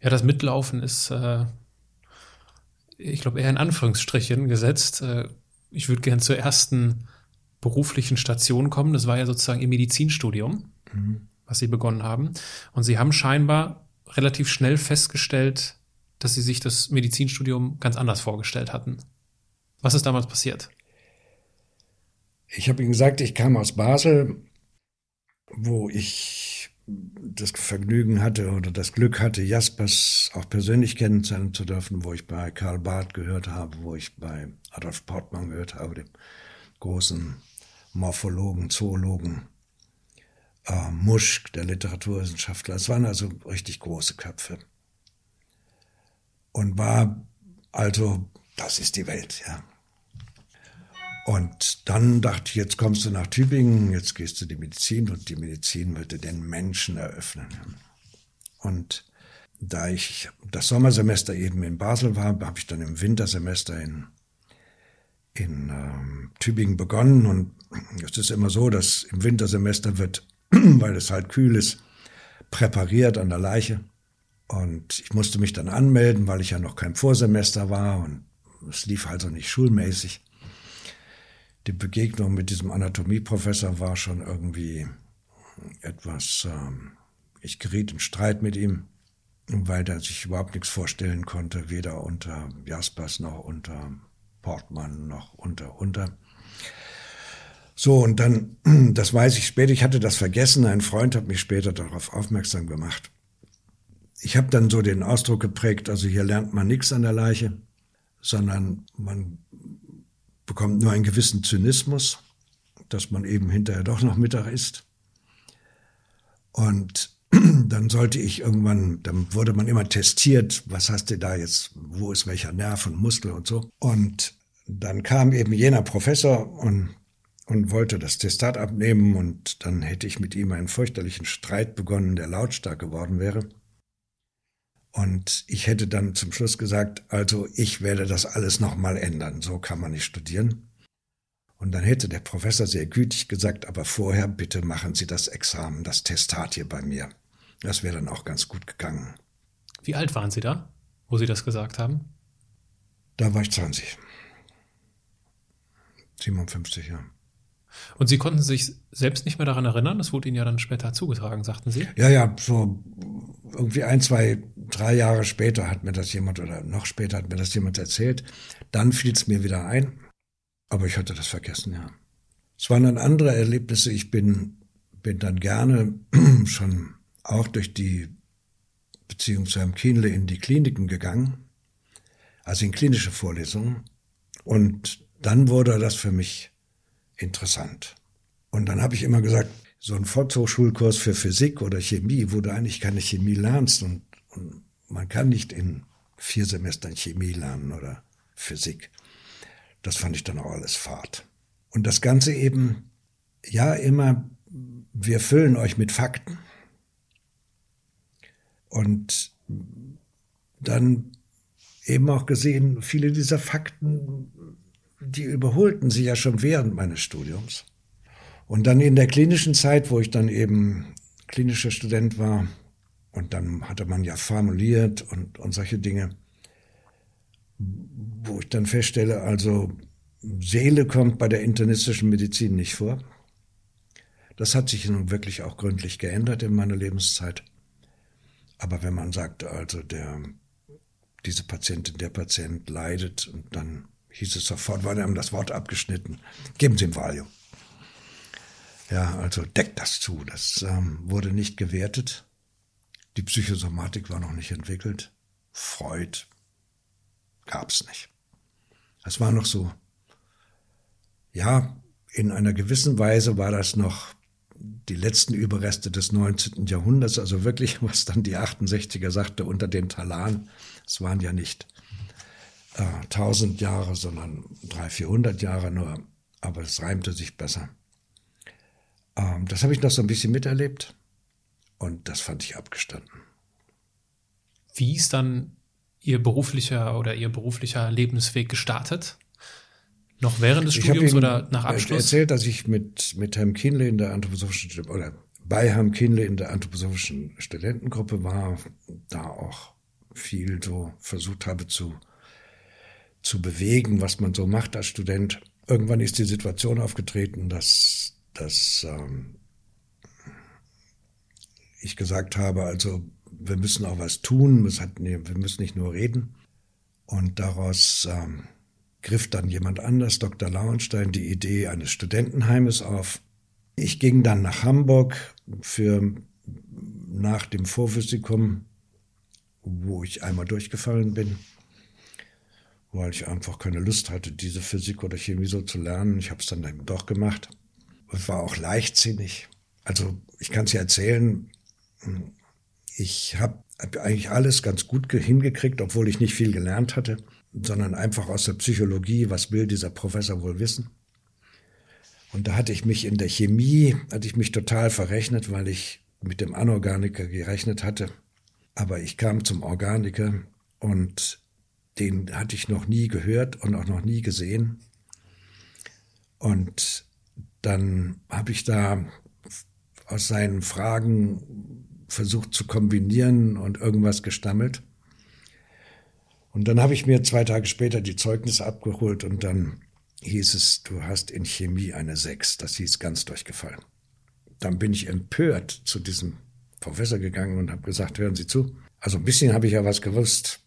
Ja, das Mitlaufen ist, äh, ich glaube, eher in Anführungsstrichen gesetzt. Äh, ich würde gern zur ersten beruflichen Station kommen. Das war ja sozusagen Ihr Medizinstudium, was Sie begonnen haben. Und Sie haben scheinbar relativ schnell festgestellt, dass Sie sich das Medizinstudium ganz anders vorgestellt hatten. Was ist damals passiert? Ich habe Ihnen gesagt, ich kam aus Basel, wo ich das Vergnügen hatte oder das Glück hatte, Jaspers auch persönlich kennenzulernen zu dürfen, wo ich bei Karl Barth gehört habe, wo ich bei Adolf Portmann gehört habe, dem großen Morphologen, Zoologen, äh, Muschk, der Literaturwissenschaftler. Es waren also richtig große Köpfe. Und war also, das ist die Welt, ja. Und dann dachte ich, jetzt kommst du nach Tübingen, jetzt gehst du die Medizin und die Medizin wird dir den Menschen eröffnen. Und da ich das Sommersemester eben in Basel war, habe ich dann im Wintersemester in, in ähm, Tübingen begonnen. Und es ist immer so, dass im Wintersemester wird, weil es halt kühl ist, präpariert an der Leiche. Und ich musste mich dann anmelden, weil ich ja noch kein Vorsemester war und es lief also nicht schulmäßig die Begegnung mit diesem Anatomieprofessor war schon irgendwie etwas, ähm, ich geriet in Streit mit ihm, weil der sich überhaupt nichts vorstellen konnte, weder unter Jaspers noch unter Portmann noch unter unter. So, und dann, das weiß ich später, ich hatte das vergessen, ein Freund hat mich später darauf aufmerksam gemacht. Ich habe dann so den Ausdruck geprägt, also hier lernt man nichts an der Leiche, sondern man bekommt nur einen gewissen Zynismus, dass man eben hinterher doch noch Mittag isst. Und dann sollte ich irgendwann, dann wurde man immer testiert, was hast du da jetzt, wo ist welcher Nerv und Muskel und so. Und dann kam eben jener Professor und, und wollte das Testat abnehmen und dann hätte ich mit ihm einen fürchterlichen Streit begonnen, der lautstark geworden wäre. Und ich hätte dann zum Schluss gesagt, also ich werde das alles nochmal ändern, so kann man nicht studieren. Und dann hätte der Professor sehr gütig gesagt, aber vorher bitte machen Sie das Examen, das Testat hier bei mir. Das wäre dann auch ganz gut gegangen. Wie alt waren Sie da, wo Sie das gesagt haben? Da war ich 20. 57, ja. Und Sie konnten sich selbst nicht mehr daran erinnern? Das wurde Ihnen ja dann später zugetragen, sagten Sie. Ja, ja, so irgendwie ein, zwei, drei Jahre später hat mir das jemand oder noch später hat mir das jemand erzählt. Dann fiel es mir wieder ein. Aber ich hatte das vergessen, ja. Es waren dann andere Erlebnisse. Ich bin, bin dann gerne schon auch durch die Beziehung zu Herrn Kienle in die Kliniken gegangen, also in klinische Vorlesungen. Und dann wurde das für mich interessant. Und dann habe ich immer gesagt, so ein Volkshochschulkurs für Physik oder Chemie, wo du eigentlich keine Chemie lernst und, und man kann nicht in vier Semestern Chemie lernen oder Physik. Das fand ich dann auch alles Fahrt. Und das Ganze eben, ja, immer, wir füllen euch mit Fakten. Und dann eben auch gesehen, viele dieser Fakten, die überholten sie ja schon während meines Studiums. Und dann in der klinischen Zeit, wo ich dann eben klinischer Student war, und dann hatte man ja formuliert und, und solche Dinge, wo ich dann feststelle, also Seele kommt bei der internistischen Medizin nicht vor. Das hat sich nun wirklich auch gründlich geändert in meiner Lebenszeit. Aber wenn man sagt, also der, diese Patientin, der Patient leidet und dann hieß es sofort, weil wir haben das Wort abgeschnitten, geben Sie ihm Valium. Ja, also deckt das zu. Das ähm, wurde nicht gewertet. Die Psychosomatik war noch nicht entwickelt. Freud gab's nicht. Es war noch so, ja, in einer gewissen Weise war das noch die letzten Überreste des 19. Jahrhunderts, also wirklich, was dann die 68er sagte, unter den Talaren. Es waren ja nicht äh, 1000 Jahre, sondern 300, 400 Jahre nur, aber es reimte sich besser. Ähm, das habe ich noch so ein bisschen miterlebt und das fand ich abgestanden. Wie ist dann Ihr beruflicher oder Ihr beruflicher Lebensweg gestartet? Noch während des Studiums oder nach Abschluss? Ich erzählt, dass ich mit, mit Herrn Kienle in der anthroposophischen, oder bei Herrn Kienle in der anthroposophischen Studentengruppe war, da auch viel so versucht habe zu, zu bewegen, was man so macht als Student. Irgendwann ist die Situation aufgetreten, dass, dass ähm, ich gesagt habe, also wir müssen auch was tun, wir müssen nicht nur reden. Und daraus ähm, griff dann jemand anders, Dr. Lauenstein, die Idee eines Studentenheimes auf. Ich ging dann nach Hamburg für nach dem Vorphysikum, wo ich einmal durchgefallen bin, weil ich einfach keine Lust hatte, diese Physik oder Chemie so zu lernen. Ich habe es dann eben doch gemacht. Es war auch leichtsinnig. Also ich kann es ja erzählen, ich habe eigentlich alles ganz gut hingekriegt, obwohl ich nicht viel gelernt hatte sondern einfach aus der Psychologie, was will dieser Professor wohl wissen? Und da hatte ich mich in der Chemie, hatte ich mich total verrechnet, weil ich mit dem Anorganiker gerechnet hatte. Aber ich kam zum Organiker und den hatte ich noch nie gehört und auch noch nie gesehen. Und dann habe ich da aus seinen Fragen versucht zu kombinieren und irgendwas gestammelt. Und dann habe ich mir zwei Tage später die Zeugnisse abgeholt und dann hieß es, du hast in Chemie eine Sechs. Das hieß ganz durchgefallen. Dann bin ich empört zu diesem Professor gegangen und habe gesagt, hören Sie zu. Also ein bisschen habe ich ja was gewusst.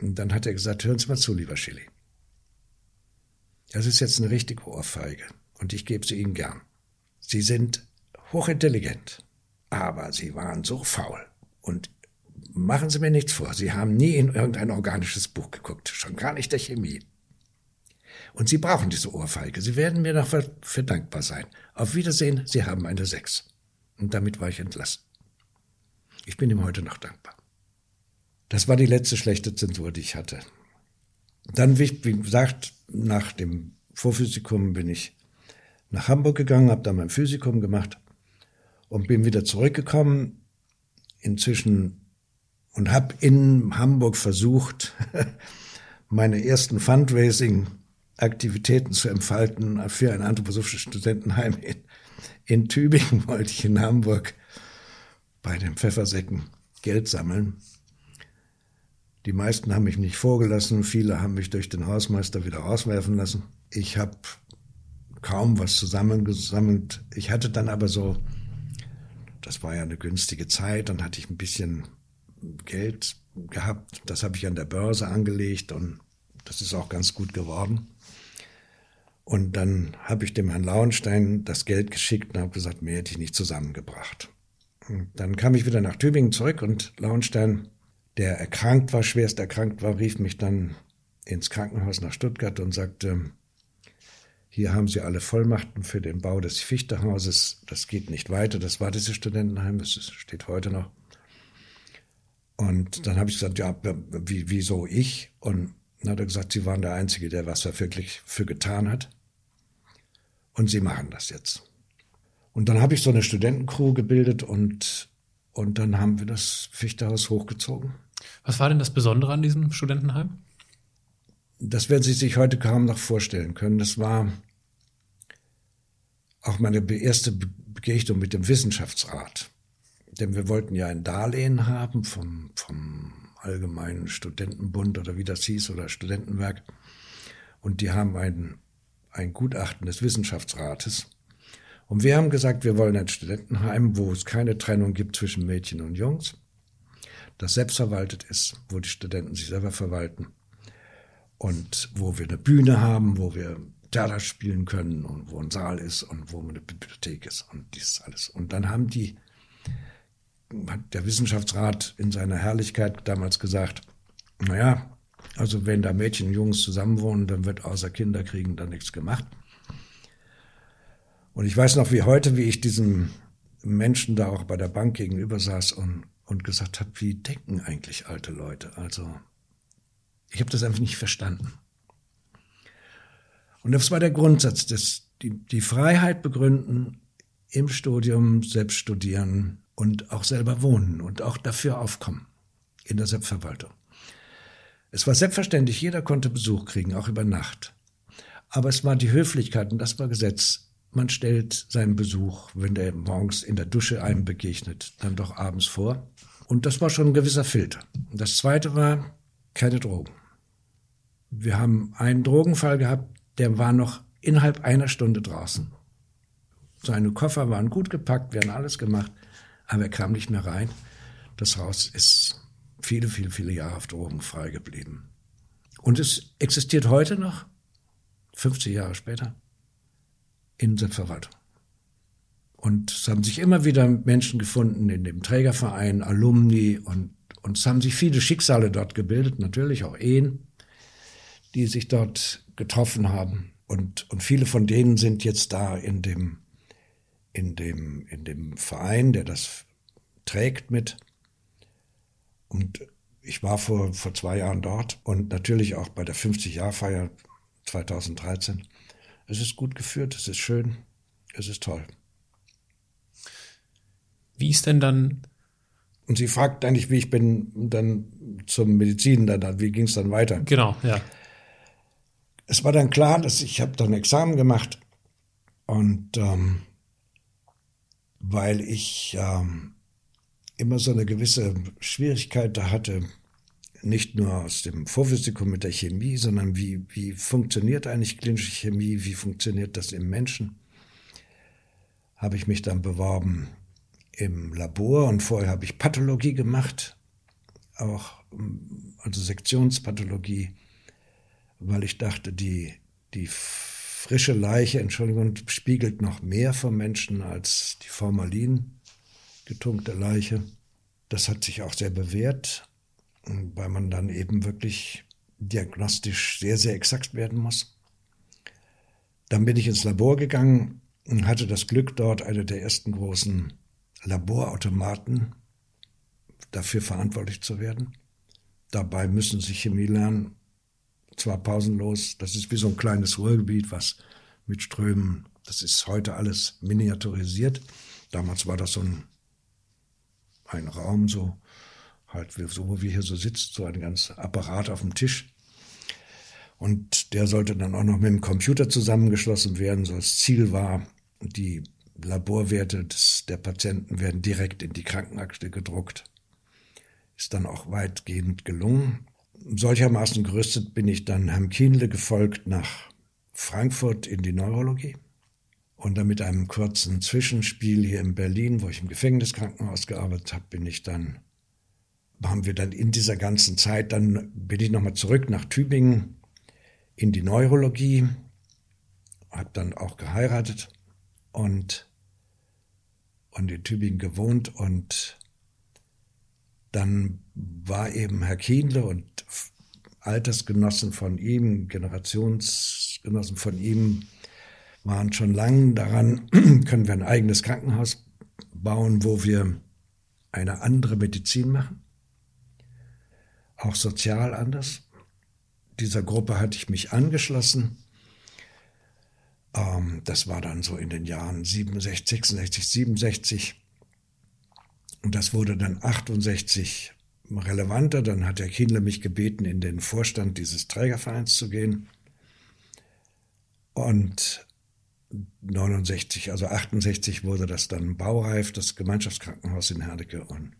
Und dann hat er gesagt, hören Sie mal zu, lieber Schilly. Das ist jetzt eine richtige Ohrfeige und ich gebe sie Ihnen gern. Sie sind hochintelligent, aber Sie waren so faul und machen Sie mir nichts vor, Sie haben nie in irgendein organisches Buch geguckt, schon gar nicht der Chemie. Und Sie brauchen diese Ohrfeige. Sie werden mir dafür dankbar sein. Auf Wiedersehen, Sie haben eine Sechs. Und damit war ich entlassen. Ich bin ihm heute noch dankbar. Das war die letzte schlechte Zensur, die ich hatte. Dann, wie gesagt, nach dem Vorphysikum bin ich nach Hamburg gegangen, habe da mein Physikum gemacht und bin wieder zurückgekommen. Inzwischen und habe in Hamburg versucht, meine ersten Fundraising-Aktivitäten zu entfalten für ein anthroposophisches Studentenheim in, in Tübingen, wollte ich in Hamburg bei den Pfeffersäcken Geld sammeln. Die meisten haben mich nicht vorgelassen, viele haben mich durch den Hausmeister wieder rauswerfen lassen. Ich habe kaum was zusammengesammelt. Ich hatte dann aber so, das war ja eine günstige Zeit, dann hatte ich ein bisschen Geld gehabt. Das habe ich an der Börse angelegt und das ist auch ganz gut geworden. Und dann habe ich dem Herrn Lauenstein das Geld geschickt und habe gesagt, mehr hätte ich nicht zusammengebracht. Und dann kam ich wieder nach Tübingen zurück und Lauenstein, der erkrankt war, schwerst erkrankt war, rief mich dann ins Krankenhaus nach Stuttgart und sagte, hier haben Sie alle Vollmachten für den Bau des Fichtehauses. Das geht nicht weiter. Das war dieses Studentenheim. Das steht heute noch. Und dann habe ich gesagt, ja, wie, wieso ich? Und dann hat er gesagt, Sie waren der Einzige, der was da wirklich für getan hat. Und Sie machen das jetzt. Und dann habe ich so eine Studentencrew gebildet und, und dann haben wir das Fichtehaus hochgezogen. Was war denn das Besondere an diesem Studentenheim? Das werden Sie sich heute kaum noch vorstellen können. Das war auch meine erste Begegnung mit dem Wissenschaftsrat. Denn wir wollten ja ein Darlehen haben vom, vom Allgemeinen Studentenbund oder wie das hieß oder Studentenwerk. Und die haben ein, ein Gutachten des Wissenschaftsrates. Und wir haben gesagt, wir wollen ein Studentenheim, wo es keine Trennung gibt zwischen Mädchen und Jungs, das selbstverwaltet ist, wo die Studenten sich selber verwalten und wo wir eine Bühne haben, wo wir Theater spielen können und wo ein Saal ist und wo eine Bibliothek ist und dies alles. Und dann haben die, hat der Wissenschaftsrat in seiner Herrlichkeit damals gesagt, naja, also wenn da Mädchen und Jungs zusammenwohnen, dann wird außer Kinderkriegen da nichts gemacht. Und ich weiß noch wie heute, wie ich diesem Menschen da auch bei der Bank gegenüber saß und, und gesagt habe, wie denken eigentlich alte Leute? Also ich habe das einfach nicht verstanden. Und das war der Grundsatz, dass die, die Freiheit begründen, im Studium selbst studieren und auch selber wohnen und auch dafür aufkommen in der Selbstverwaltung. Es war selbstverständlich, jeder konnte Besuch kriegen, auch über Nacht. Aber es war die Höflichkeit und das war Gesetz. Man stellt seinen Besuch, wenn der morgens in der Dusche einem begegnet, dann doch abends vor. Und das war schon ein gewisser Filter. Das zweite war keine Drogen. Wir haben einen Drogenfall gehabt, der war noch innerhalb einer Stunde draußen. Seine Koffer waren gut gepackt, wir haben alles gemacht, aber er kam nicht mehr rein. Das Haus ist viele, viele, viele Jahre auf Drogen frei geblieben. Und es existiert heute noch, 50 Jahre später, in Selbstverwaltung. Und es haben sich immer wieder Menschen gefunden in dem Trägerverein, Alumni und, und es haben sich viele Schicksale dort gebildet, natürlich auch Ehen, die sich dort getroffen haben. Und, und viele von denen sind jetzt da in dem, in dem, in dem Verein, der das trägt mit. Und ich war vor, vor zwei Jahren dort und natürlich auch bei der 50-Jahr-Feier 2013. Es ist gut geführt, es ist schön, es ist toll. Wie ist denn dann? Und sie fragt eigentlich, wie ich bin dann zum Medizin, dann, wie ging es dann weiter? Genau, ja es war dann klar, dass ich habe dann Examen gemacht und ähm, weil ich ähm, immer so eine gewisse Schwierigkeit da hatte, nicht nur aus dem Vorphysikum mit der Chemie, sondern wie, wie funktioniert eigentlich klinische Chemie, wie funktioniert das im Menschen, habe ich mich dann beworben im Labor und vorher habe ich Pathologie gemacht, auch also Sektionspathologie weil ich dachte, die, die frische Leiche, Entschuldigung, spiegelt noch mehr vom Menschen als die Formalin getunkte Leiche. Das hat sich auch sehr bewährt, weil man dann eben wirklich diagnostisch sehr, sehr exakt werden muss. Dann bin ich ins Labor gegangen und hatte das Glück, dort eine der ersten großen Laborautomaten dafür verantwortlich zu werden. Dabei müssen Sie Chemie lernen zwar pausenlos. Das ist wie so ein kleines Ruhrgebiet, was mit Strömen, das ist heute alles miniaturisiert. Damals war das so ein, ein Raum, so halt so, wo wir hier so sitzt, so ein ganz Apparat auf dem Tisch. Und der sollte dann auch noch mit dem Computer zusammengeschlossen werden. So das Ziel war, die Laborwerte des, der Patienten werden direkt in die Krankenakte gedruckt. Ist dann auch weitgehend gelungen solchermaßen gerüstet bin ich dann Herrn Kienle gefolgt nach Frankfurt in die Neurologie. Und dann mit einem kurzen Zwischenspiel hier in Berlin, wo ich im Gefängniskrankenhaus gearbeitet habe, bin ich dann, haben wir dann in dieser ganzen Zeit, dann bin ich nochmal zurück nach Tübingen in die Neurologie habe dann auch geheiratet und, und in Tübingen gewohnt und dann war eben Herr Kienle und Altersgenossen von ihm, Generationsgenossen von ihm, waren schon lange daran, können wir ein eigenes Krankenhaus bauen, wo wir eine andere Medizin machen, auch sozial anders. Dieser Gruppe hatte ich mich angeschlossen. Ähm, das war dann so in den Jahren 67, 66, 67. Und das wurde dann 68 relevanter. Dann hat der Kindle mich gebeten, in den Vorstand dieses Trägervereins zu gehen. Und 69, also 68 wurde das dann baureif, das Gemeinschaftskrankenhaus in Herdecke. Und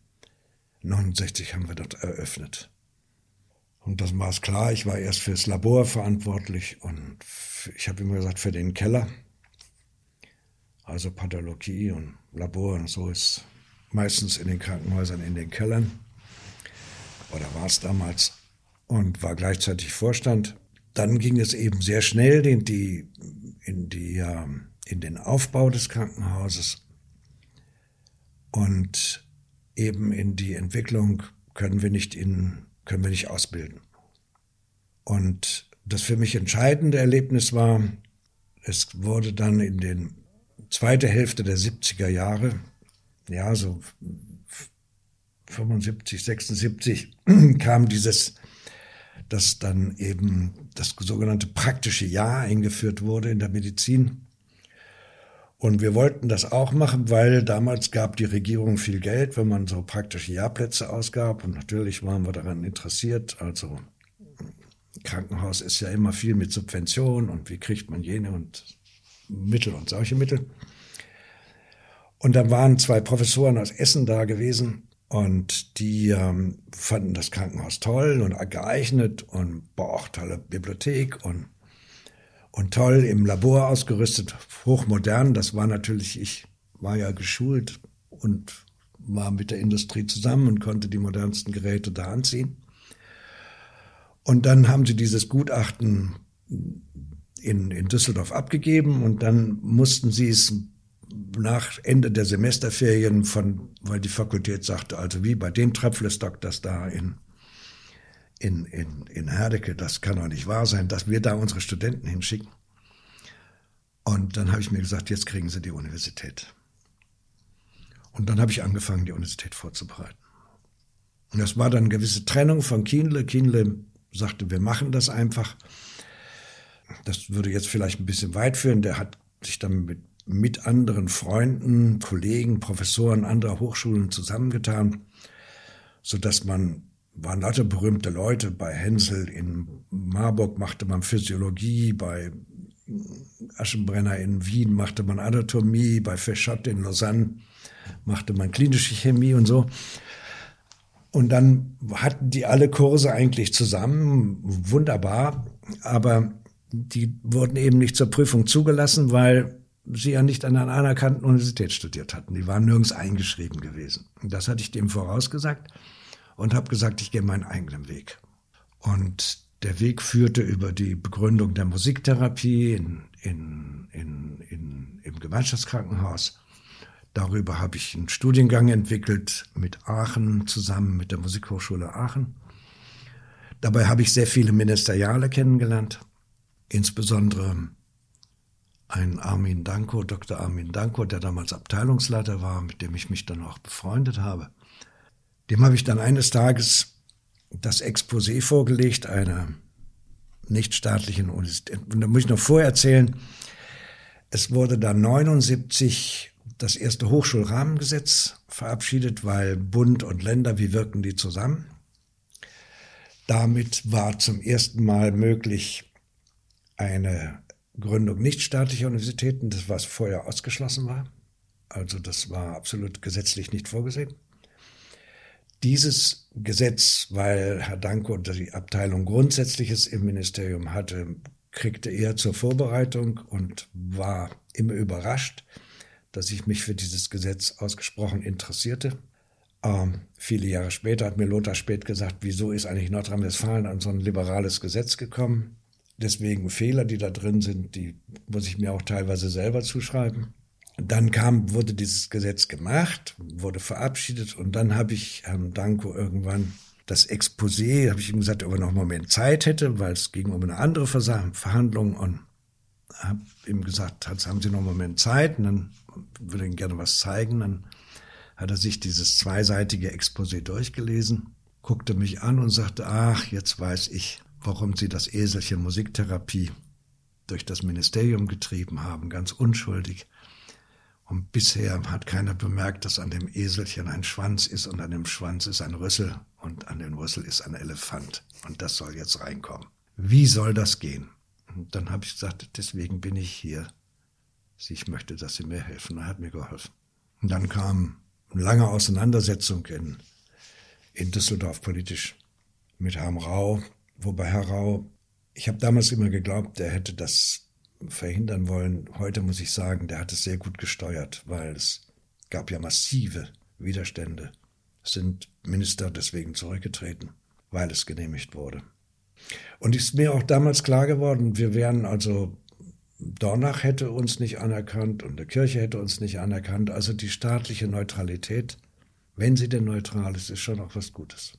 69 haben wir dort eröffnet. Und das war es klar, ich war erst fürs Labor verantwortlich und ich habe immer gesagt, für den Keller. Also Pathologie und Labor und so ist meistens in den Krankenhäusern in den Kellern. Oder war es damals. Und war gleichzeitig Vorstand. Dann ging es eben sehr schnell in, die, in, die, in den Aufbau des Krankenhauses und eben in die Entwicklung können wir nicht in können wir nicht ausbilden. Und das für mich entscheidende Erlebnis war, es wurde dann in den zweite Hälfte der 70er Jahre, ja, so 75, 76, kam dieses, dass dann eben das sogenannte praktische Jahr eingeführt wurde in der Medizin. Und wir wollten das auch machen, weil damals gab die Regierung viel Geld, wenn man so praktische Jahrplätze ausgab. Und natürlich waren wir daran interessiert. Also Krankenhaus ist ja immer viel mit Subventionen und wie kriegt man jene und Mittel und solche Mittel. Und dann waren zwei Professoren aus Essen da gewesen und die ähm, fanden das Krankenhaus toll und geeignet und boah, tolle Bibliothek und und toll im Labor ausgerüstet, hochmodern. Das war natürlich, ich war ja geschult und war mit der Industrie zusammen und konnte die modernsten Geräte da anziehen. Und dann haben sie dieses Gutachten in, in Düsseldorf abgegeben und dann mussten sie es nach Ende der Semesterferien von, weil die Fakultät sagte, also wie bei dem Tröpflestock, das da in in, in, in Herdecke, das kann doch nicht wahr sein, dass wir da unsere Studenten hinschicken. Und dann habe ich mir gesagt, jetzt kriegen sie die Universität. Und dann habe ich angefangen, die Universität vorzubereiten. Und das war dann eine gewisse Trennung von Kienle. Kienle sagte, wir machen das einfach. Das würde jetzt vielleicht ein bisschen weit führen. Der hat sich dann mit, mit anderen Freunden, Kollegen, Professoren anderer Hochschulen zusammengetan, sodass man waren lauter berühmte Leute. Bei Hensel in Marburg machte man Physiologie, bei Aschenbrenner in Wien machte man Anatomie, bei Feschott in Lausanne machte man klinische Chemie und so. Und dann hatten die alle Kurse eigentlich zusammen, wunderbar, aber die wurden eben nicht zur Prüfung zugelassen, weil sie ja nicht an einer anerkannten Universität studiert hatten. Die waren nirgends eingeschrieben gewesen. Das hatte ich dem vorausgesagt und habe gesagt, ich gehe meinen eigenen Weg. Und der Weg führte über die Begründung der Musiktherapie in, in, in, in, im Gemeinschaftskrankenhaus. Darüber habe ich einen Studiengang entwickelt mit Aachen zusammen mit der Musikhochschule Aachen. Dabei habe ich sehr viele Ministeriale kennengelernt, insbesondere einen Armin Danko, Dr. Armin Danko, der damals Abteilungsleiter war, mit dem ich mich dann auch befreundet habe. Dem habe ich dann eines Tages das Exposé vorgelegt einer nichtstaatlichen Universität. Und da muss ich noch vorher erzählen, es wurde dann 79 das erste Hochschulrahmengesetz verabschiedet, weil Bund und Länder, wie wirken die zusammen? Damit war zum ersten Mal möglich eine Gründung nichtstaatlicher Universitäten, das was vorher ausgeschlossen war. Also das war absolut gesetzlich nicht vorgesehen. Dieses Gesetz, weil Herr Danko die Abteilung Grundsätzliches im Ministerium hatte, kriegte er zur Vorbereitung und war immer überrascht, dass ich mich für dieses Gesetz ausgesprochen interessierte. Ähm, viele Jahre später hat mir Lothar Spät gesagt, wieso ist eigentlich Nordrhein-Westfalen an so ein liberales Gesetz gekommen? deswegen Fehler, die da drin sind, die muss ich mir auch teilweise selber zuschreiben. Dann kam, wurde dieses Gesetz gemacht, wurde verabschiedet und dann habe ich Herrn Danko irgendwann das Exposé, habe ich ihm gesagt, ob er noch einen Moment Zeit hätte, weil es ging um eine andere Verhandlung und habe ihm gesagt, haben Sie noch einen Moment Zeit und dann würde ich Ihnen gerne was zeigen. Dann hat er sich dieses zweiseitige Exposé durchgelesen, guckte mich an und sagte, ach, jetzt weiß ich, warum Sie das Eselchen Musiktherapie durch das Ministerium getrieben haben, ganz unschuldig. Und bisher hat keiner bemerkt, dass an dem Eselchen ein Schwanz ist und an dem Schwanz ist ein Rüssel und an dem Rüssel ist ein Elefant. Und das soll jetzt reinkommen. Wie soll das gehen? Und dann habe ich gesagt, deswegen bin ich hier. Ich möchte, dass Sie mir helfen. Er hat mir geholfen. Und dann kam eine lange Auseinandersetzung in, in Düsseldorf politisch mit Herrn Rau, wobei Herr Rau, ich habe damals immer geglaubt, er hätte das verhindern wollen. Heute muss ich sagen, der hat es sehr gut gesteuert, weil es gab ja massive Widerstände. Es sind Minister deswegen zurückgetreten, weil es genehmigt wurde. Und ist mir auch damals klar geworden, wir wären also, Dornach hätte uns nicht anerkannt und die Kirche hätte uns nicht anerkannt. Also die staatliche Neutralität, wenn sie denn neutral ist, ist schon auch was Gutes.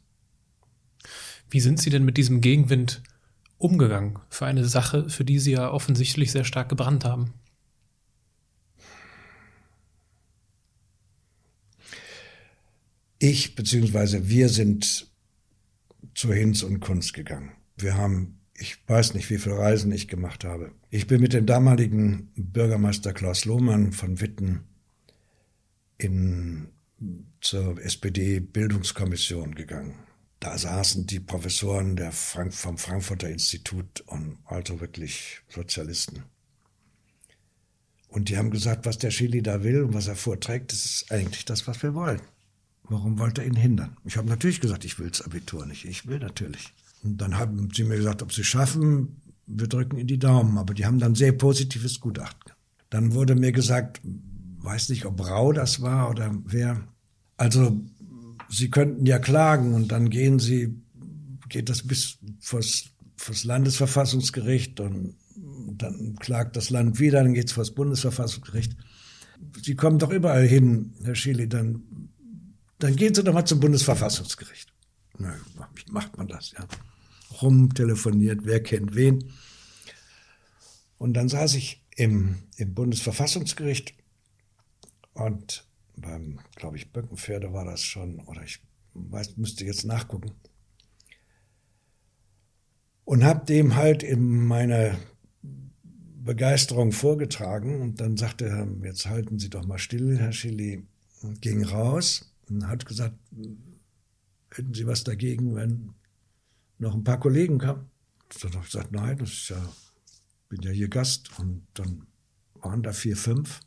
Wie sind Sie denn mit diesem Gegenwind umgegangen für eine Sache, für die Sie ja offensichtlich sehr stark gebrannt haben? Ich bzw. wir sind zu Hinz und Kunst gegangen. Wir haben, ich weiß nicht, wie viele Reisen ich gemacht habe. Ich bin mit dem damaligen Bürgermeister Klaus Lohmann von Witten in, zur SPD-Bildungskommission gegangen. Da saßen die Professoren der Frank vom Frankfurter Institut und also wirklich Sozialisten. Und die haben gesagt, was der Chili da will und was er vorträgt, das ist eigentlich das, was wir wollen. Warum wollte er ihn hindern? Ich habe natürlich gesagt, ich will das Abitur nicht. Ich will natürlich. Und dann haben sie mir gesagt, ob sie schaffen, wir drücken in die Daumen. Aber die haben dann sehr positives Gutachten. Dann wurde mir gesagt, weiß nicht, ob Rau das war oder wer. Also, sie könnten ja klagen und dann gehen sie, geht das bis vors, vors Landesverfassungsgericht und dann klagt das Land wieder, dann geht es vors Bundesverfassungsgericht. Sie kommen doch überall hin, Herr Schily, dann dann gehen Sie doch mal zum Bundesverfassungsgericht. Na, wie macht man das, ja? Rumtelefoniert, wer kennt wen. Und dann saß ich im, im Bundesverfassungsgericht und beim, glaube ich, Böckenpferde war das schon, oder ich weiß, müsste jetzt nachgucken. Und habe dem halt in meiner Begeisterung vorgetragen und dann sagte er, jetzt halten Sie doch mal still, Herr Schilly, und ging raus und hat gesagt, hätten Sie was dagegen, wenn noch ein paar Kollegen kamen? Dann habe ich gesagt, nein, ist ja, bin ja hier Gast. Und dann waren da vier, fünf.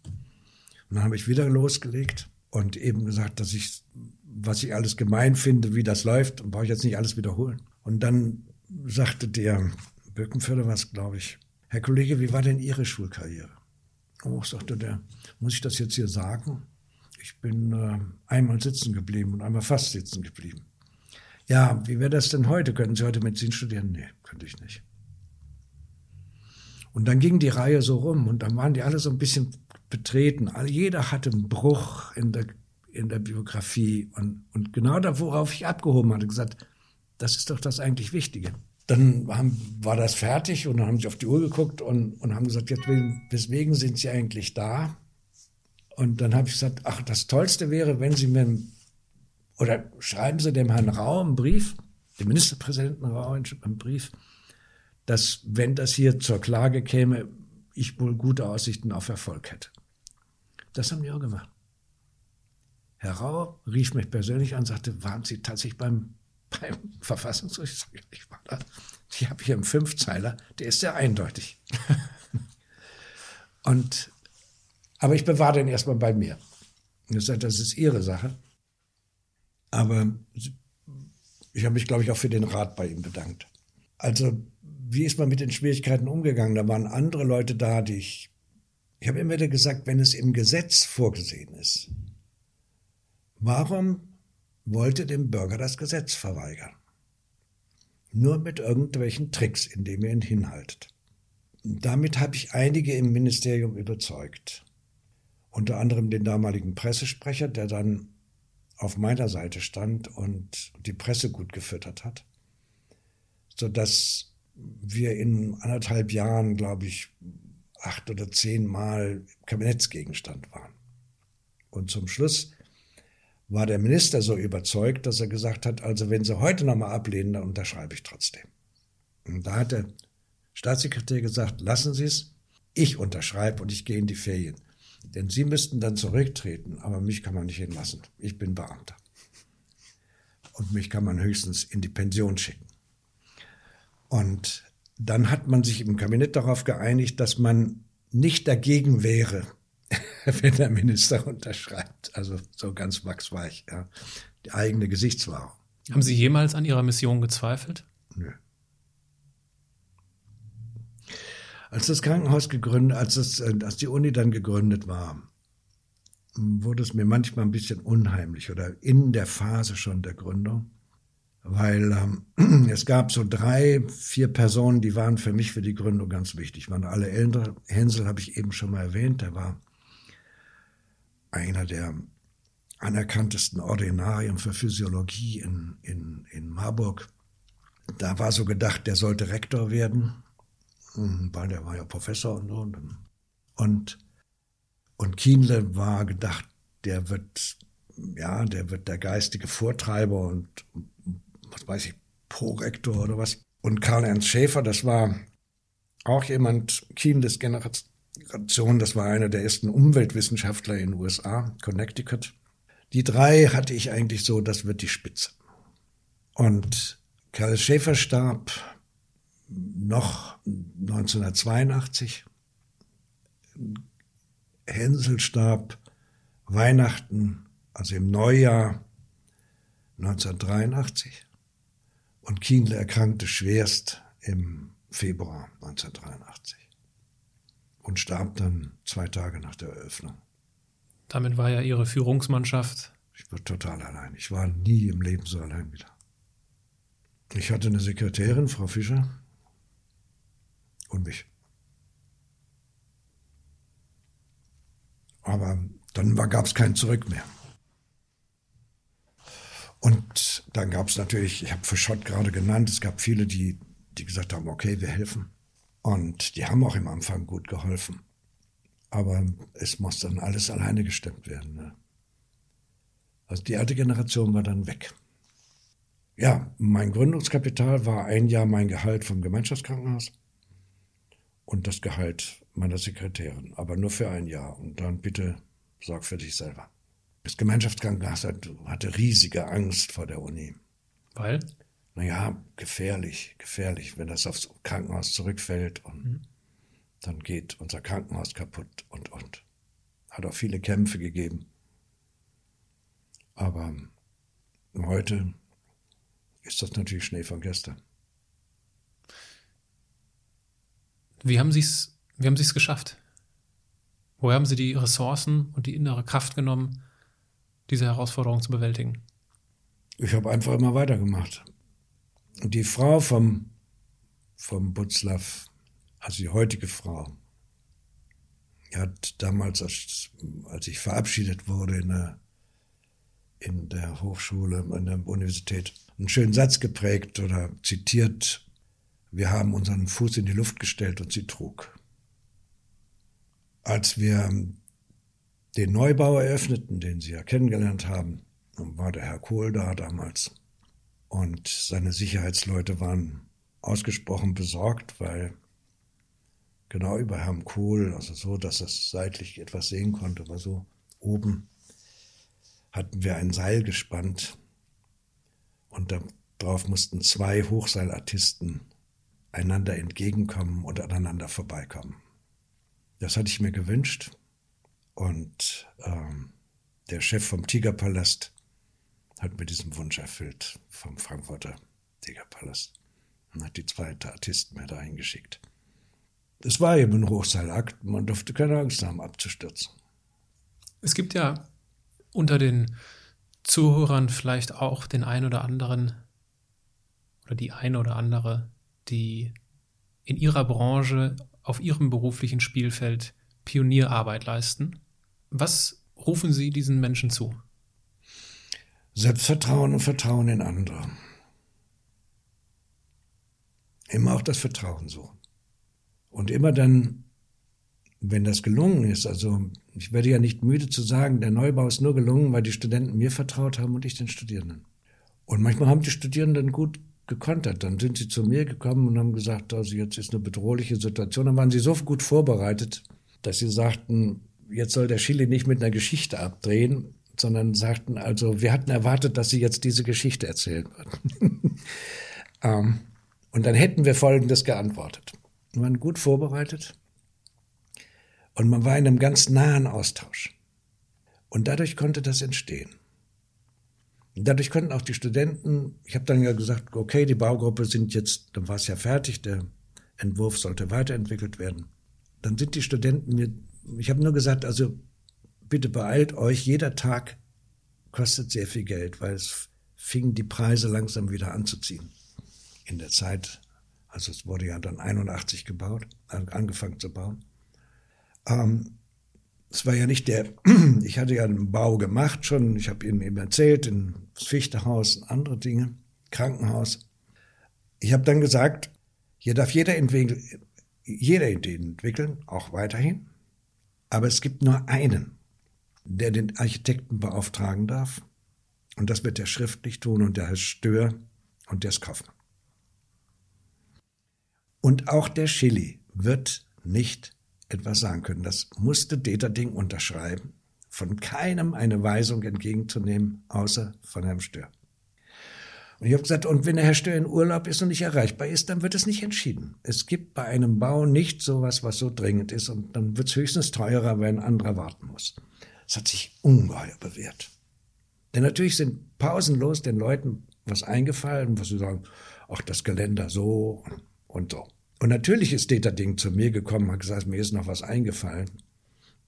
Und dann habe ich wieder losgelegt und eben gesagt, dass ich, was ich alles gemein finde, wie das läuft, brauche ich jetzt nicht alles wiederholen. Und dann sagte der Birkenförder was, glaube ich, Herr Kollege, wie war denn Ihre Schulkarriere? Oh, sagte der, muss ich das jetzt hier sagen? Ich bin äh, einmal sitzen geblieben und einmal fast sitzen geblieben. Ja, wie wäre das denn heute? Könnten Sie heute Medizin studieren? Nee, könnte ich nicht. Und dann ging die Reihe so rum und dann waren die alle so ein bisschen betreten. Jeder hatte einen Bruch in der, in der Biografie und, und genau da, worauf ich abgehoben hatte, gesagt, das ist doch das eigentlich Wichtige. Dann haben, war das fertig und dann haben sie auf die Uhr geguckt und, und haben gesagt, jetzt, weswegen sind Sie eigentlich da? Und dann habe ich gesagt, ach, das Tollste wäre, wenn Sie mir, oder schreiben Sie dem Herrn Rau einen Brief, dem Ministerpräsidenten Rau einen Brief, dass, wenn das hier zur Klage käme, ich wohl gute Aussichten auf Erfolg hätte. Das haben die auch gemacht. Herr Rau rief mich persönlich an und sagte, waren Sie tatsächlich beim, beim Verfassungsgericht? Ich war da. Ich habe hier einen Fünfzeiler, der ist sehr eindeutig. und aber ich bewahre den erstmal bei mir. Ich sage, das ist Ihre Sache. Aber ich habe mich, glaube ich, auch für den Rat bei ihm bedankt. Also, wie ist man mit den Schwierigkeiten umgegangen? Da waren andere Leute da, die ich. Ich habe immer wieder gesagt, wenn es im Gesetz vorgesehen ist, warum wollte dem Bürger das Gesetz verweigern? Nur mit irgendwelchen Tricks, indem ihr ihn hinhaltet. damit habe ich einige im Ministerium überzeugt. Unter anderem den damaligen Pressesprecher, der dann auf meiner Seite stand und die Presse gut gefüttert hat, sodass wir in anderthalb Jahren, glaube ich, acht oder zehn Mal Kabinettsgegenstand waren. Und zum Schluss war der Minister so überzeugt, dass er gesagt hat, also wenn Sie heute nochmal ablehnen, dann unterschreibe ich trotzdem. Und da hat der Staatssekretär gesagt, lassen Sie es, ich unterschreibe und ich gehe in die Ferien. Denn Sie müssten dann zurücktreten, aber mich kann man nicht hinlassen. Ich bin Beamter. Und mich kann man höchstens in die Pension schicken. Und dann hat man sich im Kabinett darauf geeinigt, dass man nicht dagegen wäre, wenn der Minister unterschreibt. Also so ganz wachsweich, ja. Die eigene Gesichtswahrung. Haben Sie jemals an Ihrer Mission gezweifelt? Nö. Als das Krankenhaus gegründet, als, das, äh, als die Uni dann gegründet war, wurde es mir manchmal ein bisschen unheimlich oder in der Phase schon der Gründung, weil ähm, es gab so drei, vier Personen, die waren für mich für die Gründung ganz wichtig. Waren alle älter. Hänsel habe ich eben schon mal erwähnt, der war einer der anerkanntesten Ordinarien für Physiologie in, in, in Marburg. Da war so gedacht, der sollte Rektor werden, hm, weil der war ja Professor und so. Und, und Kienle war gedacht, der wird, ja, der wird der geistige Vortreiber und, weiß ich, Prorektor oder was. Und Karl-Ernst Schäfer, das war auch jemand, Kienles Generation, das war einer der ersten Umweltwissenschaftler in den USA, Connecticut. Die drei hatte ich eigentlich so, das wird die Spitze. Und Karl Schäfer starb noch 1982. Hänsel starb Weihnachten, also im Neujahr 1983. Und Kienle erkrankte schwerst im Februar 1983 und starb dann zwei Tage nach der Eröffnung. Damit war ja Ihre Führungsmannschaft. Ich war total allein. Ich war nie im Leben so allein wieder. Ich hatte eine Sekretärin, Frau Fischer, und mich. Aber dann gab es kein Zurück mehr. Und dann gab es natürlich, ich habe für Schott gerade genannt, es gab viele, die, die gesagt haben, okay, wir helfen. Und die haben auch im Anfang gut geholfen. Aber es muss dann alles alleine gestemmt werden. Ne? Also die alte Generation war dann weg. Ja, mein Gründungskapital war ein Jahr mein Gehalt vom Gemeinschaftskrankenhaus und das Gehalt meiner Sekretärin, aber nur für ein Jahr. Und dann bitte sorg für dich selber. Das Gemeinschaftskrankenhaus hatte riesige Angst vor der Uni. Weil? naja, gefährlich, gefährlich, wenn das aufs Krankenhaus zurückfällt und mhm. dann geht unser Krankenhaus kaputt und, und. Hat auch viele Kämpfe gegeben. Aber heute ist das natürlich Schnee von gestern. Wie haben Sie es wie haben Sie es geschafft? Woher haben Sie die Ressourcen und die innere Kraft genommen, diese Herausforderung zu bewältigen? Ich habe einfach immer weitergemacht. Die Frau vom, vom Butzlaff, also die heutige Frau, hat damals, als, als ich verabschiedet wurde in der, in der Hochschule, in der Universität, einen schönen Satz geprägt oder zitiert. Wir haben unseren Fuß in die Luft gestellt und sie trug. Als wir den Neubau eröffneten, den Sie ja kennengelernt haben, war der Herr Kohl da damals. Und seine Sicherheitsleute waren ausgesprochen besorgt, weil genau über Herrn Kohl, also so, dass er seitlich etwas sehen konnte, aber so oben hatten wir ein Seil gespannt und darauf mussten zwei Hochseilartisten einander entgegenkommen und aneinander vorbeikommen. Das hatte ich mir gewünscht und ähm, der Chef vom Tigerpalast hat mir diesen Wunsch erfüllt vom Frankfurter Tigerpalast und hat die zwei Artisten mir dahin geschickt. Es war eben ein Hochseilakt, man durfte keine Angst haben, abzustürzen. Es gibt ja unter den Zuhörern vielleicht auch den einen oder anderen oder die eine oder andere, die in ihrer Branche, auf ihrem beruflichen Spielfeld Pionierarbeit leisten. Was rufen Sie diesen Menschen zu? Selbstvertrauen und Vertrauen in andere. Immer auch das Vertrauen suchen. Und immer dann, wenn das gelungen ist, also ich werde ja nicht müde zu sagen, der Neubau ist nur gelungen, weil die Studenten mir vertraut haben und ich den Studierenden. Und manchmal haben die Studierenden gut gekontert. Dann sind sie zu mir gekommen und haben gesagt, also jetzt ist eine bedrohliche Situation. Dann waren sie so gut vorbereitet, dass sie sagten, jetzt soll der Chili nicht mit einer Geschichte abdrehen, sondern sagten also, wir hatten erwartet, dass sie jetzt diese Geschichte erzählen würden. ähm, und dann hätten wir Folgendes geantwortet. Wir waren gut vorbereitet und man war in einem ganz nahen Austausch. Und dadurch konnte das entstehen. Und dadurch konnten auch die Studenten, ich habe dann ja gesagt, okay, die Baugruppe sind jetzt, dann war es ja fertig, der Entwurf sollte weiterentwickelt werden. Dann sind die Studenten mir, ich habe nur gesagt, also bitte beeilt euch, jeder Tag kostet sehr viel Geld, weil es fingen die Preise langsam wieder anzuziehen. In der Zeit, also es wurde ja dann 81 gebaut, angefangen zu bauen. Ähm, es war ja nicht der, ich hatte ja einen Bau gemacht schon, ich habe Ihnen eben erzählt, in das Fichtehaus und andere Dinge, Krankenhaus. Ich habe dann gesagt, hier darf jeder, entwickeln, jeder Ideen entwickeln, auch weiterhin. Aber es gibt nur einen, der den Architekten beauftragen darf. Und das wird er schriftlich tun und der heißt Stör und der ist Kaufmann. Und auch der Chili wird nicht etwas sagen können. Das musste Deterding unterschreiben, von keinem eine Weisung entgegenzunehmen, außer von Herrn Stör. Und ich habe gesagt, und wenn der Herr Stör in Urlaub ist und nicht erreichbar ist, dann wird es nicht entschieden. Es gibt bei einem Bau nicht sowas, was so dringend ist und dann wird es höchstens teurer, wenn ein anderer warten muss. Das hat sich ungeheuer bewährt. Denn natürlich sind pausenlos den Leuten was eingefallen, was sie sagen, ach, das Geländer so und so. Und natürlich ist Deterding zu mir gekommen, hat gesagt, mir ist noch was eingefallen.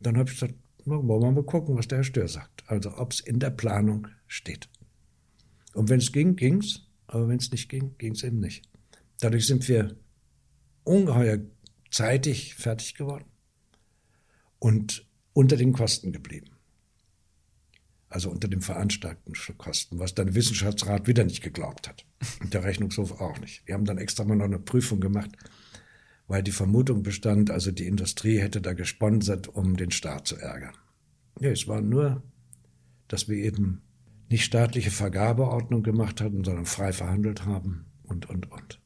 Dann habe ich gesagt, wollen wir mal gucken, was der Herr Stör sagt. Also ob es in der Planung steht. Und wenn es ging, ging's. Aber wenn es nicht ging, ging es eben nicht. Dadurch sind wir ungeheuer zeitig fertig geworden und unter den Kosten geblieben. Also unter den veranschlagten Kosten, was dann der Wissenschaftsrat wieder nicht geglaubt hat. Und der Rechnungshof auch nicht. Wir haben dann extra mal noch eine Prüfung gemacht, weil die Vermutung bestand, also die Industrie hätte da gesponsert, um den Staat zu ärgern. Ja, es war nur, dass wir eben nicht staatliche Vergabeordnung gemacht hatten, sondern frei verhandelt haben und, und, und.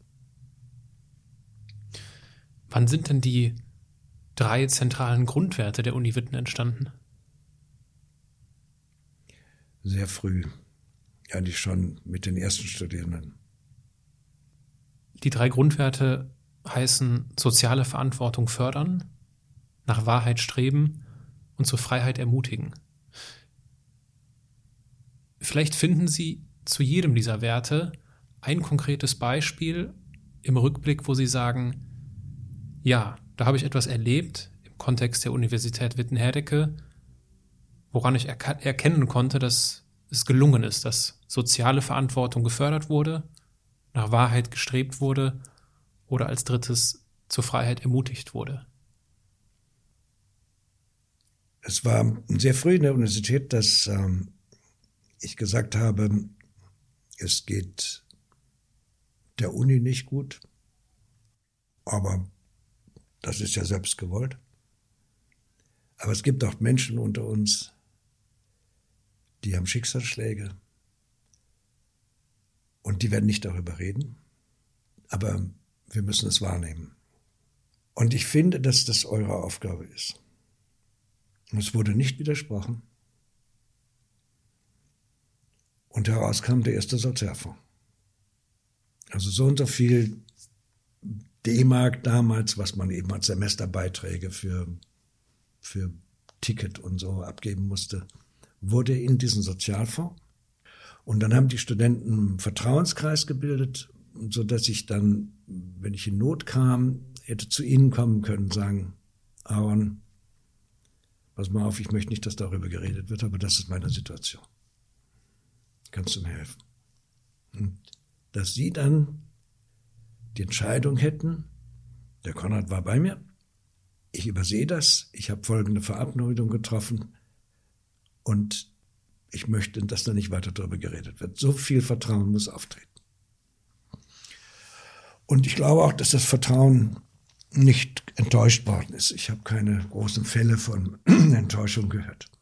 Wann sind denn die drei zentralen Grundwerte der Uni Witten entstanden? Sehr früh, eigentlich schon mit den ersten Studierenden. Die drei Grundwerte heißen soziale Verantwortung fördern, nach Wahrheit streben und zur Freiheit ermutigen. Vielleicht finden Sie zu jedem dieser Werte ein konkretes Beispiel im Rückblick, wo Sie sagen, ja, da habe ich etwas erlebt im Kontext der Universität Witten-Herdecke, woran ich erkennen konnte, dass es gelungen ist, dass soziale Verantwortung gefördert wurde, nach Wahrheit gestrebt wurde oder als drittes zur Freiheit ermutigt wurde? Es war sehr früh in der Universität, dass ähm, ich gesagt habe, es geht der Uni nicht gut, aber das ist ja selbst gewollt. Aber es gibt auch Menschen unter uns, die haben Schicksalsschläge und die werden nicht darüber reden. Aber wir müssen es wahrnehmen. Und ich finde, dass das eure Aufgabe ist. Es wurde nicht widersprochen. Und heraus kam der erste Sozialfonds. Also so und so viel D-Mark damals, was man eben als Semesterbeiträge für, für Ticket und so abgeben musste, wurde in diesen Sozialfonds. Und dann haben die Studenten einen Vertrauenskreis gebildet so dass ich dann, wenn ich in Not kam, hätte zu Ihnen kommen können, sagen, Aaron, pass mal auf, ich möchte nicht, dass darüber geredet wird, aber das ist meine Situation. Kannst du mir helfen? Und dass Sie dann die Entscheidung hätten, der Konrad war bei mir, ich übersehe das, ich habe folgende Verabredung getroffen und ich möchte, dass da nicht weiter darüber geredet wird. So viel Vertrauen muss auftreten. Und ich glaube auch, dass das Vertrauen nicht enttäuscht worden ist. Ich habe keine großen Fälle von Enttäuschung gehört.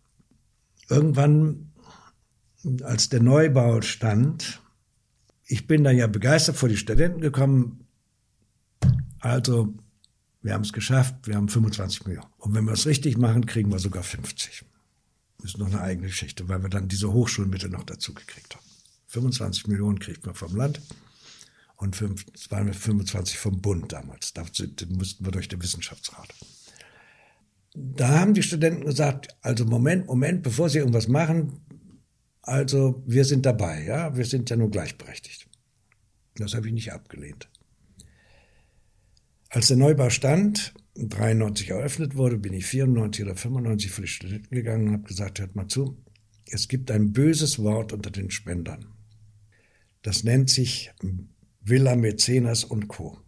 Irgendwann, als der Neubau stand, ich bin dann ja begeistert vor die Studenten gekommen. Also, wir haben es geschafft, wir haben 25 Millionen. Und wenn wir es richtig machen, kriegen wir sogar 50. Das ist noch eine eigene Geschichte, weil wir dann diese Hochschulmittel noch dazu gekriegt haben. 25 Millionen kriegt man vom Land und 25 vom Bund damals. Da mussten wir durch den Wissenschaftsrat. Da haben die Studenten gesagt, also Moment, Moment, bevor Sie irgendwas machen, also wir sind dabei, ja, wir sind ja nur gleichberechtigt. Das habe ich nicht abgelehnt. Als der Neubau stand, 93 eröffnet wurde, bin ich 94 oder 95 für die Studenten gegangen und habe gesagt, hört mal zu, es gibt ein böses Wort unter den Spendern. Das nennt sich Villa Mäzenas und Co.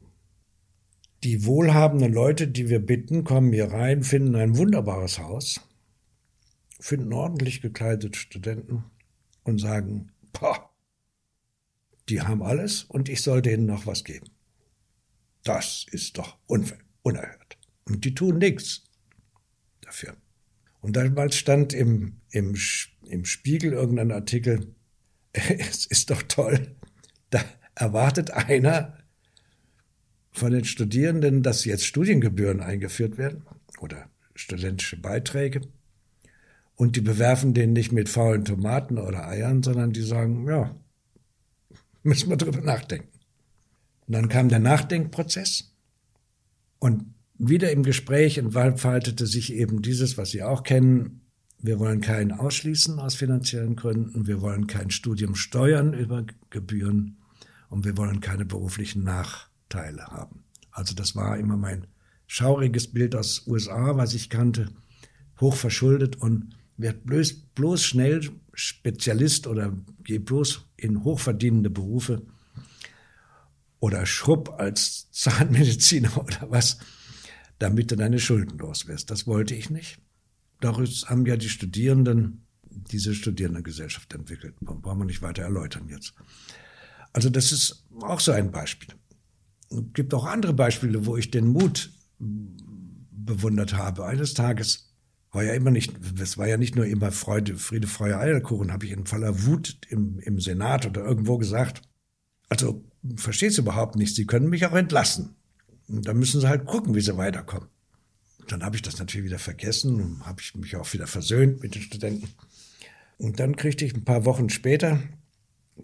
Die wohlhabenden Leute, die wir bitten, kommen hier rein, finden ein wunderbares Haus, finden ordentlich gekleidete Studenten und sagen, boah, die haben alles und ich soll denen noch was geben. Das ist doch unerhört. Und die tun nichts dafür. Und damals stand im, im, im Spiegel irgendein Artikel, es ist doch toll, da erwartet einer von den Studierenden, dass jetzt Studiengebühren eingeführt werden oder studentische Beiträge. Und die bewerfen den nicht mit faulen Tomaten oder Eiern, sondern die sagen, ja, müssen wir drüber nachdenken. Und dann kam der Nachdenkprozess und wieder im Gespräch entfaltete sich eben dieses, was Sie auch kennen. Wir wollen keinen ausschließen aus finanziellen Gründen. Wir wollen kein Studium steuern über Gebühren und wir wollen keine beruflichen Nachteile haben. Also das war immer mein schauriges Bild aus USA, was ich kannte, hoch verschuldet und wird bloß, bloß schnell Spezialist oder geh bloß in hochverdienende Berufe oder Schrupp als Zahnmediziner oder was, damit du deine Schulden los wirst. Das wollte ich nicht. Daraus haben ja die Studierenden diese Studierendengesellschaft entwickelt. Brauchen wir nicht weiter erläutern jetzt. Also das ist auch so ein Beispiel. Es gibt auch andere Beispiele, wo ich den Mut bewundert habe. Eines Tages war ja immer nicht, es war ja nicht nur immer Freude, Friede, Freude, Eierkuchen, habe ich in voller Wut im, im Senat oder irgendwo gesagt. Also verstehst du überhaupt nicht, Sie können mich auch entlassen. Und dann müssen Sie halt gucken, wie Sie weiterkommen. Dann habe ich das natürlich wieder vergessen und habe ich mich auch wieder versöhnt mit den Studenten. Und dann kriegte ich ein paar Wochen später,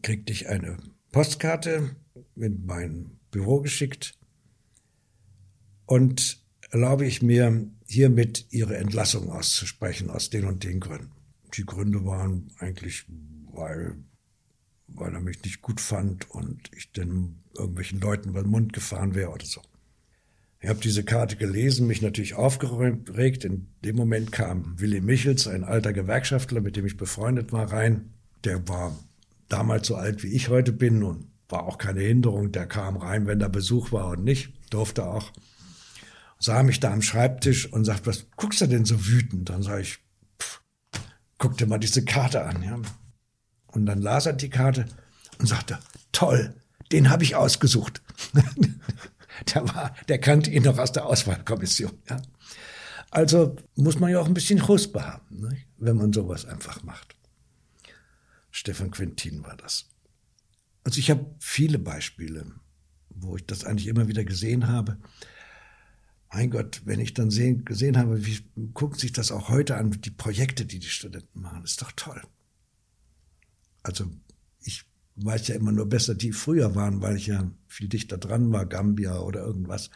kriegte ich eine Postkarte in mein Büro geschickt und erlaube ich mir, hiermit Ihre Entlassung auszusprechen aus den und den Gründen. Die Gründe waren eigentlich, weil, weil er mich nicht gut fand und ich den irgendwelchen Leuten über den Mund gefahren wäre oder so. Ich habe diese Karte gelesen, mich natürlich aufgeregt. In dem Moment kam Willy Michels, ein alter Gewerkschaftler, mit dem ich befreundet war, rein. Der war damals so alt wie ich heute bin und war auch keine Hinderung. Der kam rein, wenn da Besuch war und nicht, durfte auch. Sah mich da am Schreibtisch und sagt, was guckst du denn so wütend? Dann sage ich, pff, guck dir mal diese Karte an. Ja. Und dann las er die Karte und sagte, toll, den habe ich ausgesucht. der, war, der kannte ihn noch aus der Auswahlkommission. Ja. Also muss man ja auch ein bisschen Huspe haben, ne, wenn man sowas einfach macht. Stefan Quintin war das. Also ich habe viele Beispiele, wo ich das eigentlich immer wieder gesehen habe. Mein Gott, wenn ich dann sehen, gesehen habe, wie guckt sich das auch heute an, die Projekte, die die Studenten machen, ist doch toll. Also ich weiß ja immer nur besser, die früher waren, weil ich ja viel dichter dran war, Gambia oder irgendwas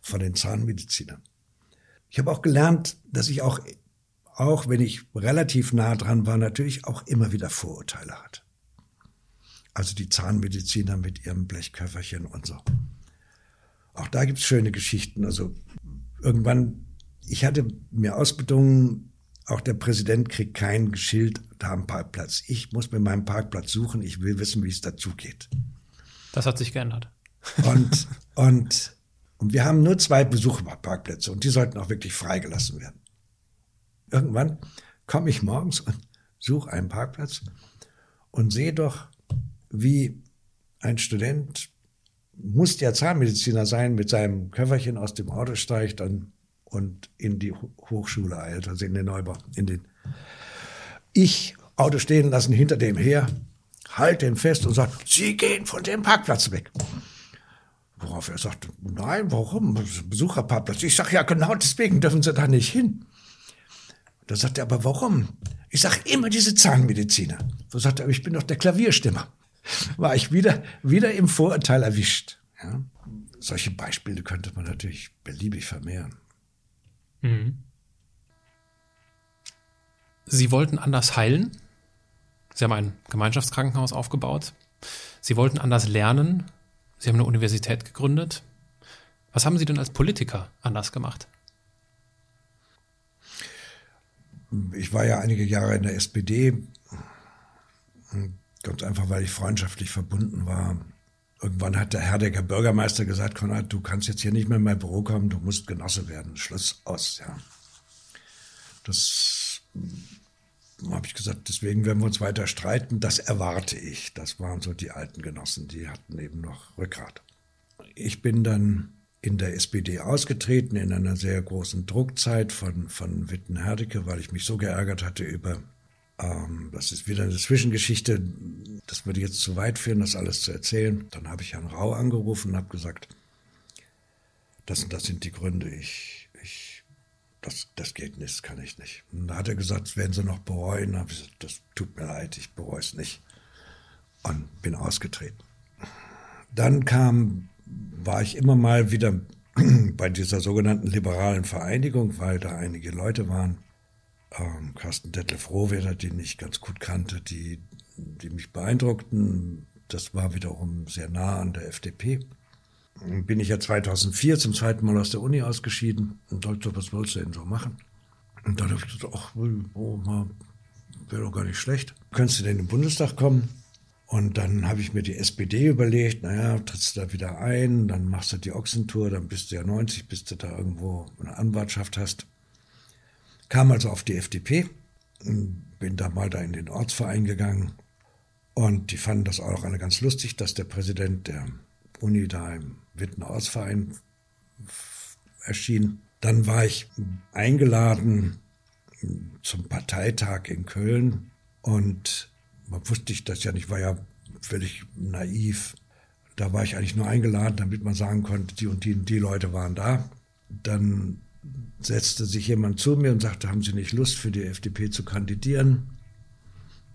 von den Zahnmedizinern. Ich habe auch gelernt, dass ich auch auch wenn ich relativ nah dran war, natürlich auch immer wieder Vorurteile hatte. Also die Zahnmediziner mit ihrem Blechköfferchen und so. Auch da gibt es schöne Geschichten. Also irgendwann, ich hatte mir ausbedungen, auch der Präsident kriegt kein Schild da am Parkplatz. Ich muss mir meinen Parkplatz suchen. Ich will wissen, wie es dazu geht. Das hat sich geändert. Und, und, und wir haben nur zwei Besucherparkplätze und die sollten auch wirklich freigelassen werden. Irgendwann komme ich morgens und suche einen Parkplatz und sehe doch, wie ein Student, muss ja Zahnmediziner sein, mit seinem Köfferchen aus dem Auto steigt und, und in die Hochschule eilt, also in den Neubau, in den. Ich Auto stehen lassen, hinter dem her, halt den fest und sagt, Sie gehen von dem Parkplatz weg. Worauf er sagt, nein, warum? Besucherparkplatz. Ich sage, ja, genau deswegen dürfen Sie da nicht hin. Da sagt er, aber warum? Ich sage immer diese Zahnmediziner. So sagt er, ich bin doch der Klavierstimmer. War ich wieder, wieder im Vorurteil erwischt. Ja? Solche Beispiele könnte man natürlich beliebig vermehren. Mhm. Sie wollten anders heilen? Sie haben ein Gemeinschaftskrankenhaus aufgebaut. Sie wollten anders lernen. Sie haben eine Universität gegründet. Was haben Sie denn als Politiker anders gemacht? Ich war ja einige Jahre in der SPD. Ganz einfach, weil ich freundschaftlich verbunden war. Irgendwann hat der Herr der Bürgermeister gesagt, Konrad, du kannst jetzt hier nicht mehr in mein Büro kommen, du musst Genosse werden. Schluss aus, ja. Das habe ich gesagt, deswegen werden wir uns weiter streiten. Das erwarte ich. Das waren so die alten Genossen, die hatten eben noch Rückgrat. Ich bin dann in der SPD ausgetreten, in einer sehr großen Druckzeit von, von Witten-Herdecke, weil ich mich so geärgert hatte über, das ist wieder eine Zwischengeschichte, das würde jetzt zu weit führen, das alles zu erzählen. Dann habe ich Herrn Rau angerufen und habe gesagt, das das sind die Gründe, ich, ich das, das geht nicht, das kann ich nicht. Und da hat er gesagt, das werden Sie noch bereuen. Da habe ich gesagt, das tut mir leid, ich bereue es nicht. Und bin ausgetreten. Dann kam, war ich immer mal wieder bei dieser sogenannten liberalen Vereinigung, weil da einige Leute waren. Ähm, Carsten Detlef Rohweder, den ich ganz gut kannte, die, die mich beeindruckten. Das war wiederum sehr nah an der FDP bin ich ja 2004 zum zweiten Mal aus der Uni ausgeschieden und dachte, was willst du denn so machen? Und dann habe ich gesagt, ach, oh, wäre doch gar nicht schlecht. Könntest du denn in den Bundestag kommen? Und dann habe ich mir die SPD überlegt, naja, trittst du da wieder ein, dann machst du die Ochsentour, dann bist du ja 90, bis du da irgendwo eine Anwartschaft hast. Kam also auf die FDP, bin da mal da in den Ortsverein gegangen und die fanden das auch alle ganz lustig, dass der Präsident der Uni da im Wittenausverein erschien. Dann war ich eingeladen zum Parteitag in Köln und man wusste ich das ja nicht, war ja völlig naiv. Da war ich eigentlich nur eingeladen, damit man sagen konnte, die und die und die Leute waren da. Dann setzte sich jemand zu mir und sagte, haben Sie nicht Lust für die FDP zu kandidieren?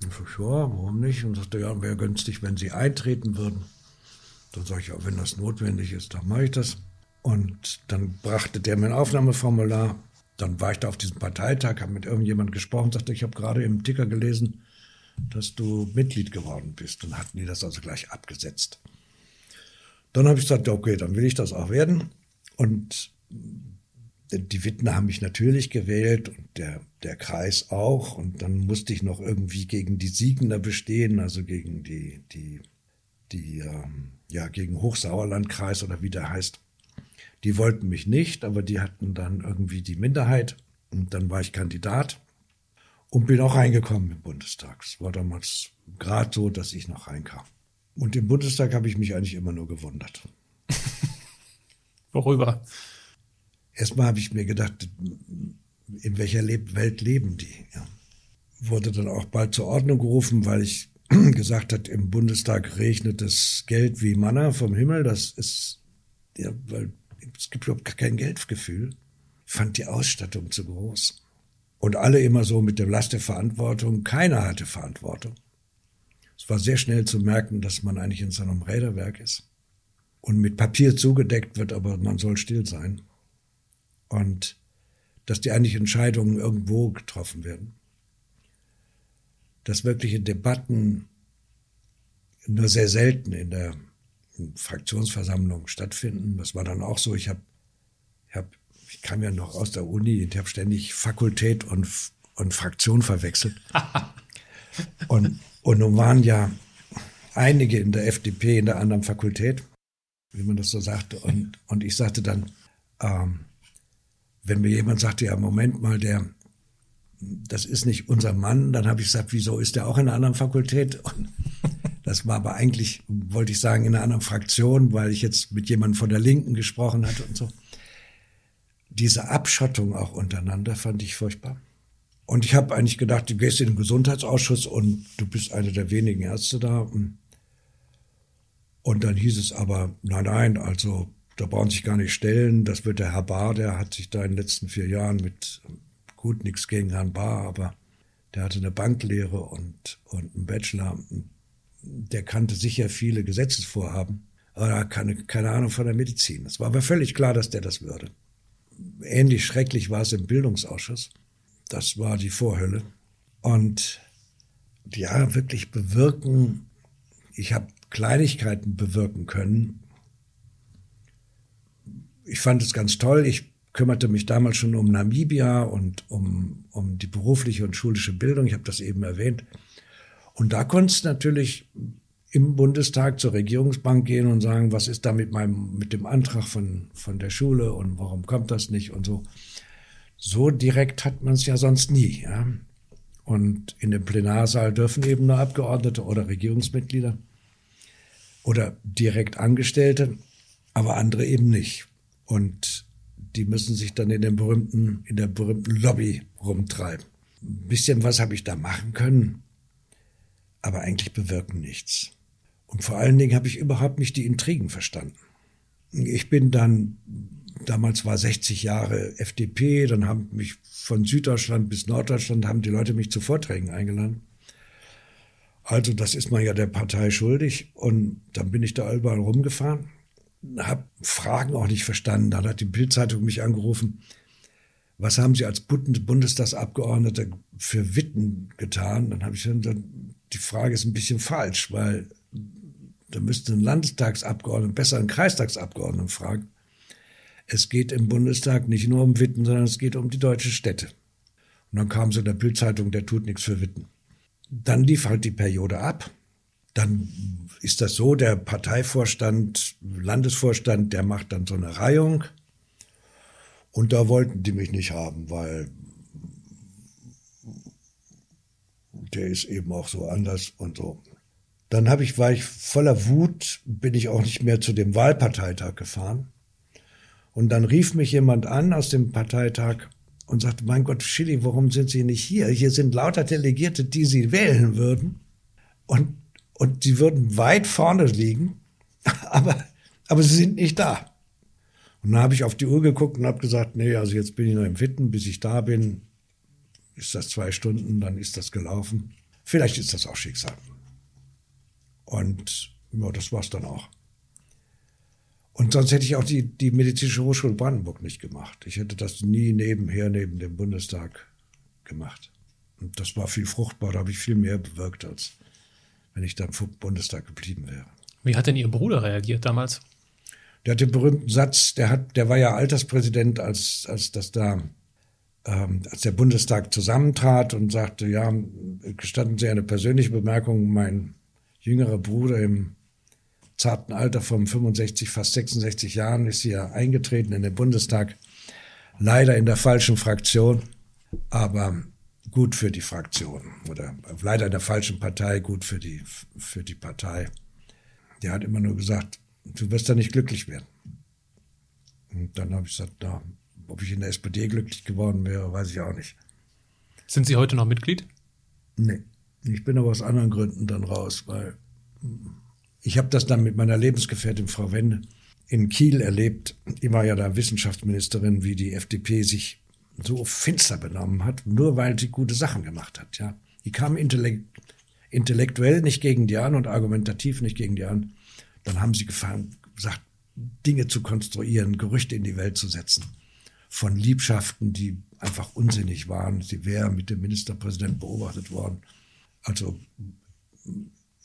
Ich sagte, ja, warum nicht? Und sagte, ja, wäre günstig, wenn Sie eintreten würden. Dann sage ich, ja, wenn das notwendig ist, dann mache ich das. Und dann brachte der mir ein Aufnahmeformular. Dann war ich da auf diesem Parteitag, habe mit irgendjemandem gesprochen, sagte, ich habe gerade im Ticker gelesen, dass du Mitglied geworden bist. Und hatten die das also gleich abgesetzt. Dann habe ich gesagt, okay, dann will ich das auch werden. Und die Witten haben mich natürlich gewählt und der, der Kreis auch. Und dann musste ich noch irgendwie gegen die Siegner bestehen, also gegen die, die, die ähm, ja, gegen Hochsauerlandkreis oder wie der heißt. Die wollten mich nicht, aber die hatten dann irgendwie die Minderheit. Und dann war ich Kandidat und bin auch reingekommen im Bundestag. Es war damals gerade so, dass ich noch reinkam. Und im Bundestag habe ich mich eigentlich immer nur gewundert. Worüber? Erstmal habe ich mir gedacht, in welcher Welt leben die? Ja. Wurde dann auch bald zur Ordnung gerufen, weil ich gesagt hat, im Bundestag regnet das Geld wie Manna vom Himmel. Das ist, ja, weil es gibt überhaupt kein Geldgefühl. Ich fand die Ausstattung zu groß. Und alle immer so mit der Last der Verantwortung. Keiner hatte Verantwortung. Es war sehr schnell zu merken, dass man eigentlich in so einem Räderwerk ist und mit Papier zugedeckt wird, aber man soll still sein. Und dass die eigentlich Entscheidungen irgendwo getroffen werden dass wirkliche Debatten nur sehr selten in der Fraktionsversammlung stattfinden. Das war dann auch so. Ich habe, ich, hab, ich kam ja noch aus der Uni, ich habe ständig Fakultät und, und Fraktion verwechselt. und, und nun waren ja einige in der FDP in der anderen Fakultät. wie man das so sagte. Und, und ich sagte dann, ähm, wenn mir jemand sagte, ja, Moment mal, der, das ist nicht unser Mann, dann habe ich gesagt, wieso ist der auch in einer anderen Fakultät? Und das war aber eigentlich, wollte ich sagen, in einer anderen Fraktion, weil ich jetzt mit jemandem von der Linken gesprochen hatte und so. Diese Abschottung auch untereinander fand ich furchtbar. Und ich habe eigentlich gedacht, du gehst in den Gesundheitsausschuss und du bist einer der wenigen Ärzte da. Und dann hieß es aber, nein, nein, also da brauchen sich gar nicht stellen. Das wird der Herr Bahr, der hat sich da in den letzten vier Jahren mit, gut, nichts gegen Herrn Bahr, aber der hatte eine Banklehre und, und einen Bachelor. Der kannte sicher viele Gesetzesvorhaben, aber er keine Ahnung von der Medizin. Es war aber völlig klar, dass der das würde. Ähnlich schrecklich war es im Bildungsausschuss. Das war die Vorhölle. Und ja, wirklich bewirken. Ich habe Kleinigkeiten bewirken können. Ich fand es ganz toll. Ich kümmerte mich damals schon um Namibia und um, um die berufliche und schulische Bildung. Ich habe das eben erwähnt. Und da konnte es natürlich im Bundestag zur Regierungsbank gehen und sagen, was ist da mit meinem, mit dem Antrag von, von der Schule und warum kommt das nicht und so. So direkt hat man es ja sonst nie. Ja? Und in dem Plenarsaal dürfen eben nur Abgeordnete oder Regierungsmitglieder oder direkt Angestellte, aber andere eben nicht. Und die müssen sich dann in dem berühmten, in der berühmten Lobby rumtreiben. Ein bisschen was habe ich da machen können, aber eigentlich bewirken nichts. Und vor allen Dingen habe ich überhaupt nicht die Intrigen verstanden. Ich bin dann damals war 60 Jahre FDP, dann haben mich von Süddeutschland bis Norddeutschland haben die Leute mich zu Vorträgen eingeladen. Also das ist man ja der Partei schuldig und dann bin ich da überall rumgefahren, habe Fragen auch nicht verstanden. Dann hat die Bildzeitung mich angerufen. Was haben Sie als Bundestagsabgeordneter für Witten getan? Dann habe ich dann, die Frage ist ein bisschen falsch, weil da müsste ein Landestagsabgeordneter besser einen Kreistagsabgeordneten fragen. Es geht im Bundestag nicht nur um Witten, sondern es geht um die deutsche Städte. Und dann kam so in der Bildzeitung, der tut nichts für Witten. Dann lief halt die Periode ab. Dann ist das so, der Parteivorstand, Landesvorstand, der macht dann so eine Reihung. Und da wollten die mich nicht haben, weil der ist eben auch so anders und so. Dann habe ich, war ich voller Wut, bin ich auch nicht mehr zu dem Wahlparteitag gefahren. Und dann rief mich jemand an aus dem Parteitag und sagte, mein Gott, Schilly, warum sind Sie nicht hier? Hier sind lauter Delegierte, die Sie wählen würden. Und, und sie würden weit vorne liegen, aber, aber sie sind nicht da. Und dann habe ich auf die Uhr geguckt und habe gesagt, nee, also jetzt bin ich noch im Witten, bis ich da bin, ist das zwei Stunden, dann ist das gelaufen. Vielleicht ist das auch Schicksal. Und ja, das war's dann auch. Und sonst hätte ich auch die, die Medizinische Hochschule Brandenburg nicht gemacht. Ich hätte das nie nebenher, neben dem Bundestag gemacht. Und das war viel fruchtbar, da habe ich viel mehr bewirkt, als wenn ich dann vom Bundestag geblieben wäre. Wie hat denn Ihr Bruder reagiert damals? Der hat den berühmten Satz, der hat, der war ja Alterspräsident, als, als das da, ähm, als der Bundestag zusammentrat und sagte, ja, gestatten Sie eine persönliche Bemerkung, mein jüngerer Bruder im zarten Alter von 65, fast 66 Jahren ist ja eingetreten in den Bundestag. Leider in der falschen Fraktion, aber gut für die Fraktion oder leider in der falschen Partei, gut für die, für die Partei. Der hat immer nur gesagt, du wirst da nicht glücklich werden. Und dann habe ich gesagt, na, ob ich in der SPD glücklich geworden wäre, weiß ich auch nicht. Sind Sie heute noch Mitglied? Nee. Ich bin aber aus anderen Gründen dann raus, weil ich habe das dann mit meiner Lebensgefährtin Frau Wende in Kiel erlebt. Die war ja da Wissenschaftsministerin, wie die FDP sich so finster benommen hat, nur weil sie gute Sachen gemacht hat. Ja, die kam intellekt intellektuell nicht gegen die an und argumentativ nicht gegen die an. Dann haben sie gefahren, gesagt, Dinge zu konstruieren, Gerüchte in die Welt zu setzen. Von Liebschaften, die einfach unsinnig waren. Sie wäre mit dem Ministerpräsidenten beobachtet worden. Also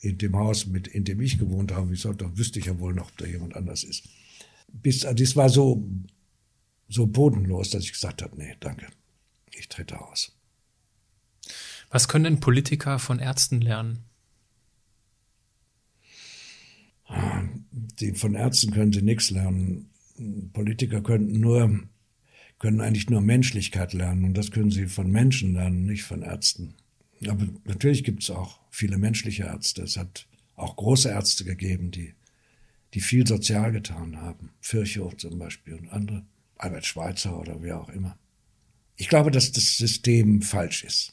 in dem Haus, mit, in dem ich gewohnt habe, ich sagte, wüsste ich ja wohl noch, ob da jemand anders ist. Bis, das war so, so bodenlos, dass ich gesagt habe, nee, danke, ich trete aus. Was können denn Politiker von Ärzten lernen? die, von Ärzten können sie nichts lernen. Politiker könnten nur, können eigentlich nur Menschlichkeit lernen und das können sie von Menschen lernen, nicht von Ärzten. Aber natürlich gibt es auch viele menschliche Ärzte. Es hat auch große Ärzte gegeben, die, die viel sozial getan haben. Virchow zum Beispiel und andere. Albert Schweitzer oder wer auch immer. Ich glaube, dass das System falsch ist.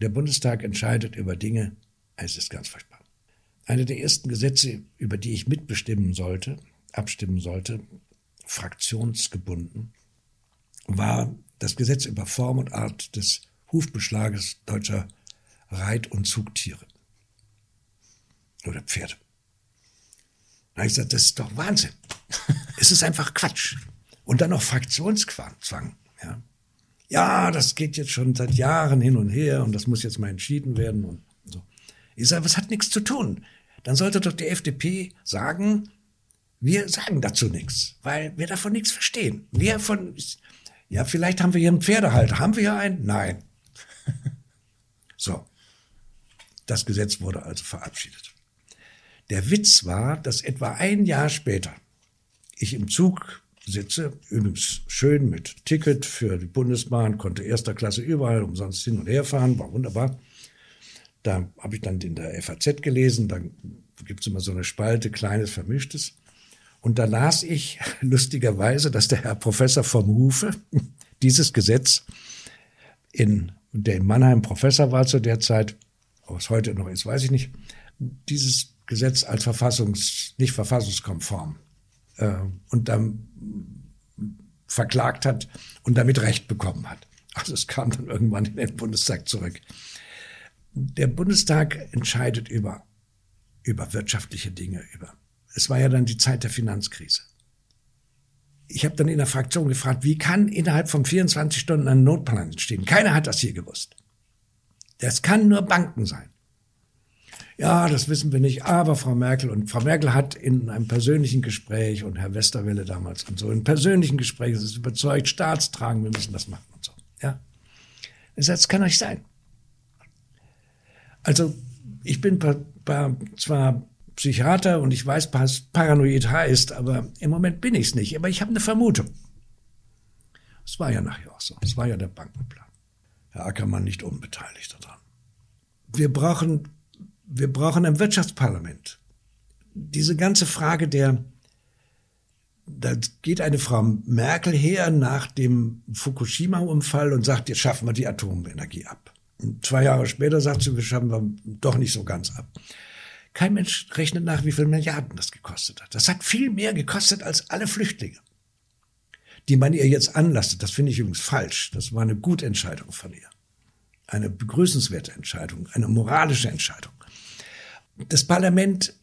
Der Bundestag entscheidet über Dinge, es ist ganz furchtbar. Eine der ersten Gesetze, über die ich mitbestimmen sollte, abstimmen sollte, fraktionsgebunden, war das Gesetz über Form und Art des Hufbeschlages deutscher Reit- und Zugtiere. Oder Pferde. Da habe ich gesagt, das ist doch Wahnsinn. es ist einfach Quatsch. Und dann noch Fraktionszwang. Ja. ja, das geht jetzt schon seit Jahren hin und her und das muss jetzt mal entschieden werden und so. Ich sage, was hat nichts zu tun? Dann sollte doch die FDP sagen, wir sagen dazu nichts, weil wir davon nichts verstehen. Wir von, ja, vielleicht haben wir hier einen Pferdehalter. Haben wir hier einen? Nein. so. Das Gesetz wurde also verabschiedet. Der Witz war, dass etwa ein Jahr später ich im Zug sitze, übrigens schön mit Ticket für die Bundesbahn, konnte erster Klasse überall umsonst hin und her fahren, war wunderbar. Da habe ich dann in der FAZ gelesen, dann gibt es immer so eine Spalte, kleines, vermischtes. Und da las ich lustigerweise, dass der Herr Professor vom Hufe dieses Gesetz in, der in Mannheim Professor war zu der Zeit, es heute noch ist, weiß ich nicht, dieses Gesetz als verfassungs, nicht verfassungskonform äh, und dann verklagt hat und damit Recht bekommen hat. Also es kam dann irgendwann in den Bundestag zurück. Der Bundestag entscheidet über, über wirtschaftliche Dinge, über. Es war ja dann die Zeit der Finanzkrise. Ich habe dann in der Fraktion gefragt, wie kann innerhalb von 24 Stunden ein Notplan entstehen? Keiner hat das hier gewusst. Das kann nur Banken sein ja, das wissen wir nicht, aber Frau Merkel und Frau Merkel hat in einem persönlichen Gespräch und Herr Westerwelle damals und so, in persönlichen Gesprächen ist überzeugt, Staatstragen, wir müssen das machen und so. Ja. Das kann euch sein. Also, ich bin zwar Psychiater und ich weiß, was paranoid heißt, aber im Moment bin ich es nicht. Aber ich habe eine Vermutung. Es war ja nachher auch so. Es war ja der Bankenplan. Herr Ackermann nicht unbeteiligt daran. Wir brauchen wir brauchen ein Wirtschaftsparlament. Diese ganze Frage der, da geht eine Frau Merkel her nach dem Fukushima-Unfall und sagt, jetzt schaffen wir die Atomenergie ab. Und zwei Jahre später sagt sie, wir schaffen wir doch nicht so ganz ab. Kein Mensch rechnet nach, wie viel Milliarden das gekostet hat. Das hat viel mehr gekostet als alle Flüchtlinge, die man ihr jetzt anlastet. Das finde ich übrigens falsch. Das war eine gute Entscheidung von ihr. Eine begrüßenswerte Entscheidung, eine moralische Entscheidung das Parlament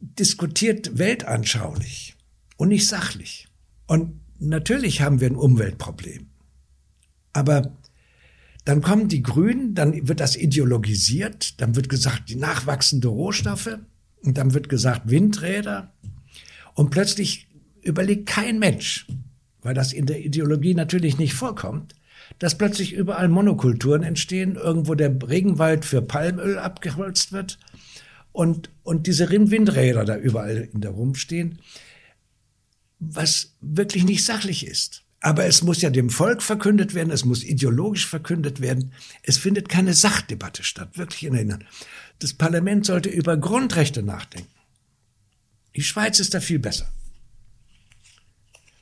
diskutiert weltanschaulich und nicht sachlich. Und natürlich haben wir ein Umweltproblem. Aber dann kommen die Grünen, dann wird das ideologisiert, dann wird gesagt, die nachwachsende Rohstoffe und dann wird gesagt Windräder. Und plötzlich überlegt kein Mensch, weil das in der Ideologie natürlich nicht vorkommt, dass plötzlich überall Monokulturen entstehen, irgendwo der Regenwald für Palmöl abgeholzt wird und, und diese Windräder da überall in der rumstehen, was wirklich nicht sachlich ist. Aber es muss ja dem Volk verkündet werden, es muss ideologisch verkündet werden. Es findet keine Sachdebatte statt, wirklich in Erinnern. Das Parlament sollte über Grundrechte nachdenken. Die Schweiz ist da viel besser.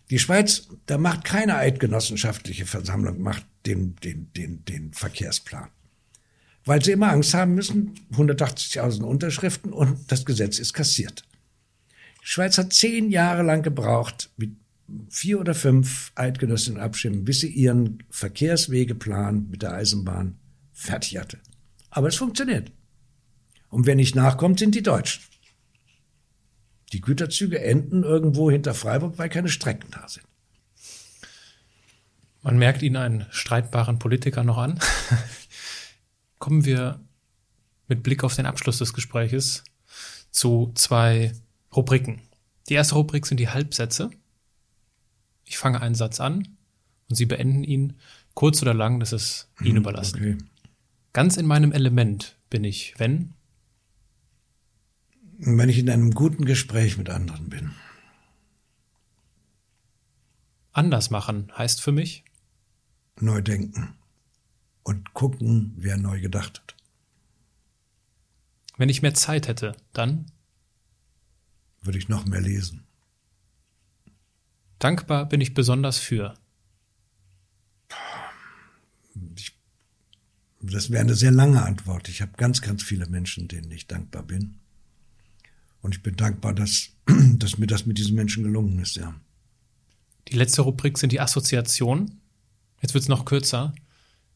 Die Schweiz, da macht keine eidgenossenschaftliche Versammlung, macht den, den, den, den Verkehrsplan weil sie immer Angst haben müssen, 180.000 Unterschriften und das Gesetz ist kassiert. Die Schweiz hat zehn Jahre lang gebraucht, mit vier oder fünf Eidgenössinnen abstimmen, bis sie ihren Verkehrswegeplan mit der Eisenbahn fertig hatte. Aber es funktioniert. Und wer nicht nachkommt, sind die Deutschen. Die Güterzüge enden irgendwo hinter Freiburg, weil keine Strecken da sind. Man merkt Ihnen einen streitbaren Politiker noch an. kommen wir mit Blick auf den Abschluss des Gespräches zu zwei Rubriken. Die erste Rubrik sind die Halbsätze. Ich fange einen Satz an und Sie beenden ihn. Kurz oder lang, das ist Ihnen mhm, überlassen. Okay. Ganz in meinem Element bin ich, wenn? Wenn ich in einem guten Gespräch mit anderen bin. Anders machen heißt für mich? Neu denken und gucken, wer neu gedacht hat. Wenn ich mehr Zeit hätte, dann? Würde ich noch mehr lesen. Dankbar bin ich besonders für. Ich, das wäre eine sehr lange Antwort. Ich habe ganz, ganz viele Menschen, denen ich dankbar bin. Und ich bin dankbar, dass, dass mir das mit diesen Menschen gelungen ist, ja. Die letzte Rubrik sind die Assoziationen. Jetzt wird es noch kürzer.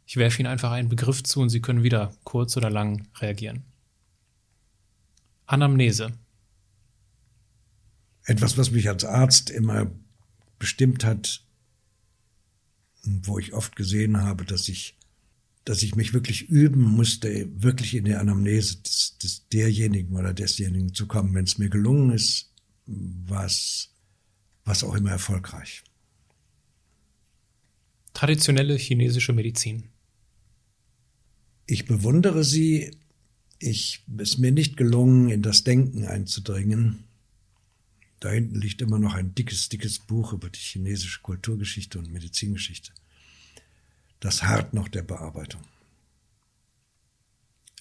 Ich werfe Ihnen einfach einen Begriff zu und Sie können wieder kurz oder lang reagieren. Anamnese. Etwas, was mich als Arzt immer bestimmt hat, wo ich oft gesehen habe, dass ich, dass ich mich wirklich üben musste, wirklich in der Anamnese des, des derjenigen oder desjenigen zu kommen. Wenn es mir gelungen ist, war es was auch immer erfolgreich. Traditionelle chinesische Medizin. Ich bewundere sie. Ich ist mir nicht gelungen, in das Denken einzudringen. Da hinten liegt immer noch ein dickes, dickes Buch über die chinesische Kulturgeschichte und Medizingeschichte. Das hart noch der Bearbeitung.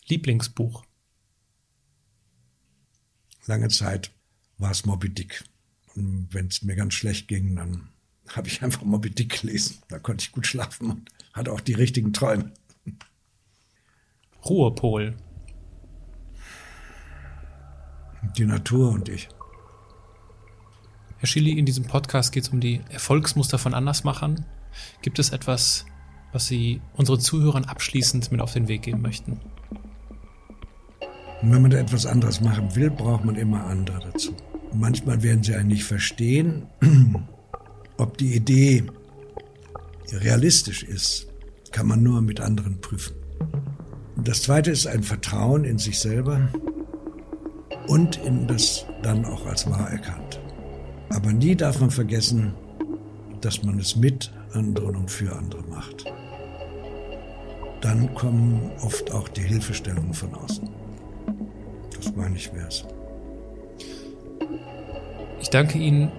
Lieblingsbuch. Lange Zeit war es Moby Dick. Und wenn es mir ganz schlecht ging, dann habe ich einfach Moby Dick gelesen. Da konnte ich gut schlafen und hatte auch die richtigen Träume. Ruhepol. Die Natur und ich. Herr Schilly, in diesem Podcast geht es um die Erfolgsmuster von Andersmachern. Gibt es etwas, was Sie unseren Zuhörern abschließend mit auf den Weg geben möchten? Und wenn man da etwas anderes machen will, braucht man immer andere dazu. Und manchmal werden sie einen nicht verstehen, ob die Idee realistisch ist, kann man nur mit anderen prüfen. Und das zweite ist ein Vertrauen in sich selber und in das dann auch als wahr erkannt. Aber nie darf man vergessen, dass man es mit anderen und für andere macht. Dann kommen oft auch die Hilfestellungen von außen. Das meine ich wär's. Ich danke Ihnen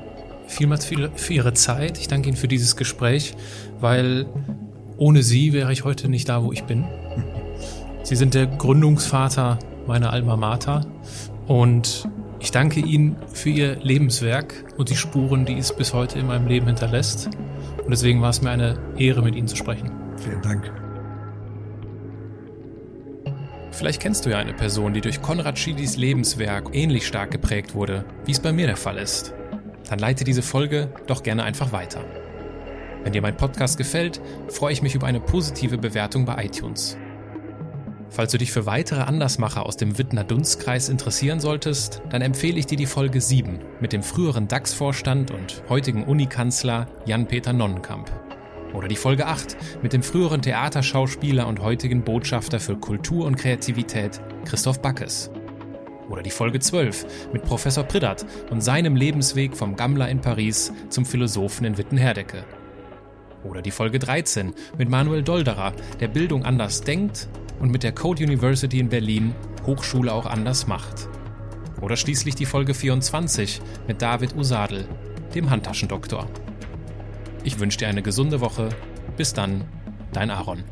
vielmals für Ihre Zeit. Ich danke Ihnen für dieses Gespräch, weil ohne Sie wäre ich heute nicht da, wo ich bin. Sie sind der Gründungsvater meiner Alma Mater und ich danke Ihnen für Ihr Lebenswerk und die Spuren, die es bis heute in meinem Leben hinterlässt. Und deswegen war es mir eine Ehre, mit Ihnen zu sprechen. Vielen Dank. Vielleicht kennst du ja eine Person, die durch Konrad Schiedis Lebenswerk ähnlich stark geprägt wurde, wie es bei mir der Fall ist. Dann leite diese Folge doch gerne einfach weiter. Wenn dir mein Podcast gefällt, freue ich mich über eine positive Bewertung bei iTunes. Falls du dich für weitere Andersmacher aus dem Wittner Dunstkreis interessieren solltest, dann empfehle ich dir die Folge 7 mit dem früheren DAX-Vorstand und heutigen Unikanzler Jan-Peter Nonnenkamp. Oder die Folge 8 mit dem früheren Theaterschauspieler und heutigen Botschafter für Kultur und Kreativität Christoph Backes. Oder die Folge 12 mit Professor Priddert und seinem Lebensweg vom Gammler in Paris zum Philosophen in Wittenherdecke. Oder die Folge 13 mit Manuel Dolderer, der Bildung anders denkt und mit der Code University in Berlin Hochschule auch anders macht. Oder schließlich die Folge 24 mit David Usadel, dem Handtaschendoktor. Ich wünsche dir eine gesunde Woche. Bis dann, dein Aaron.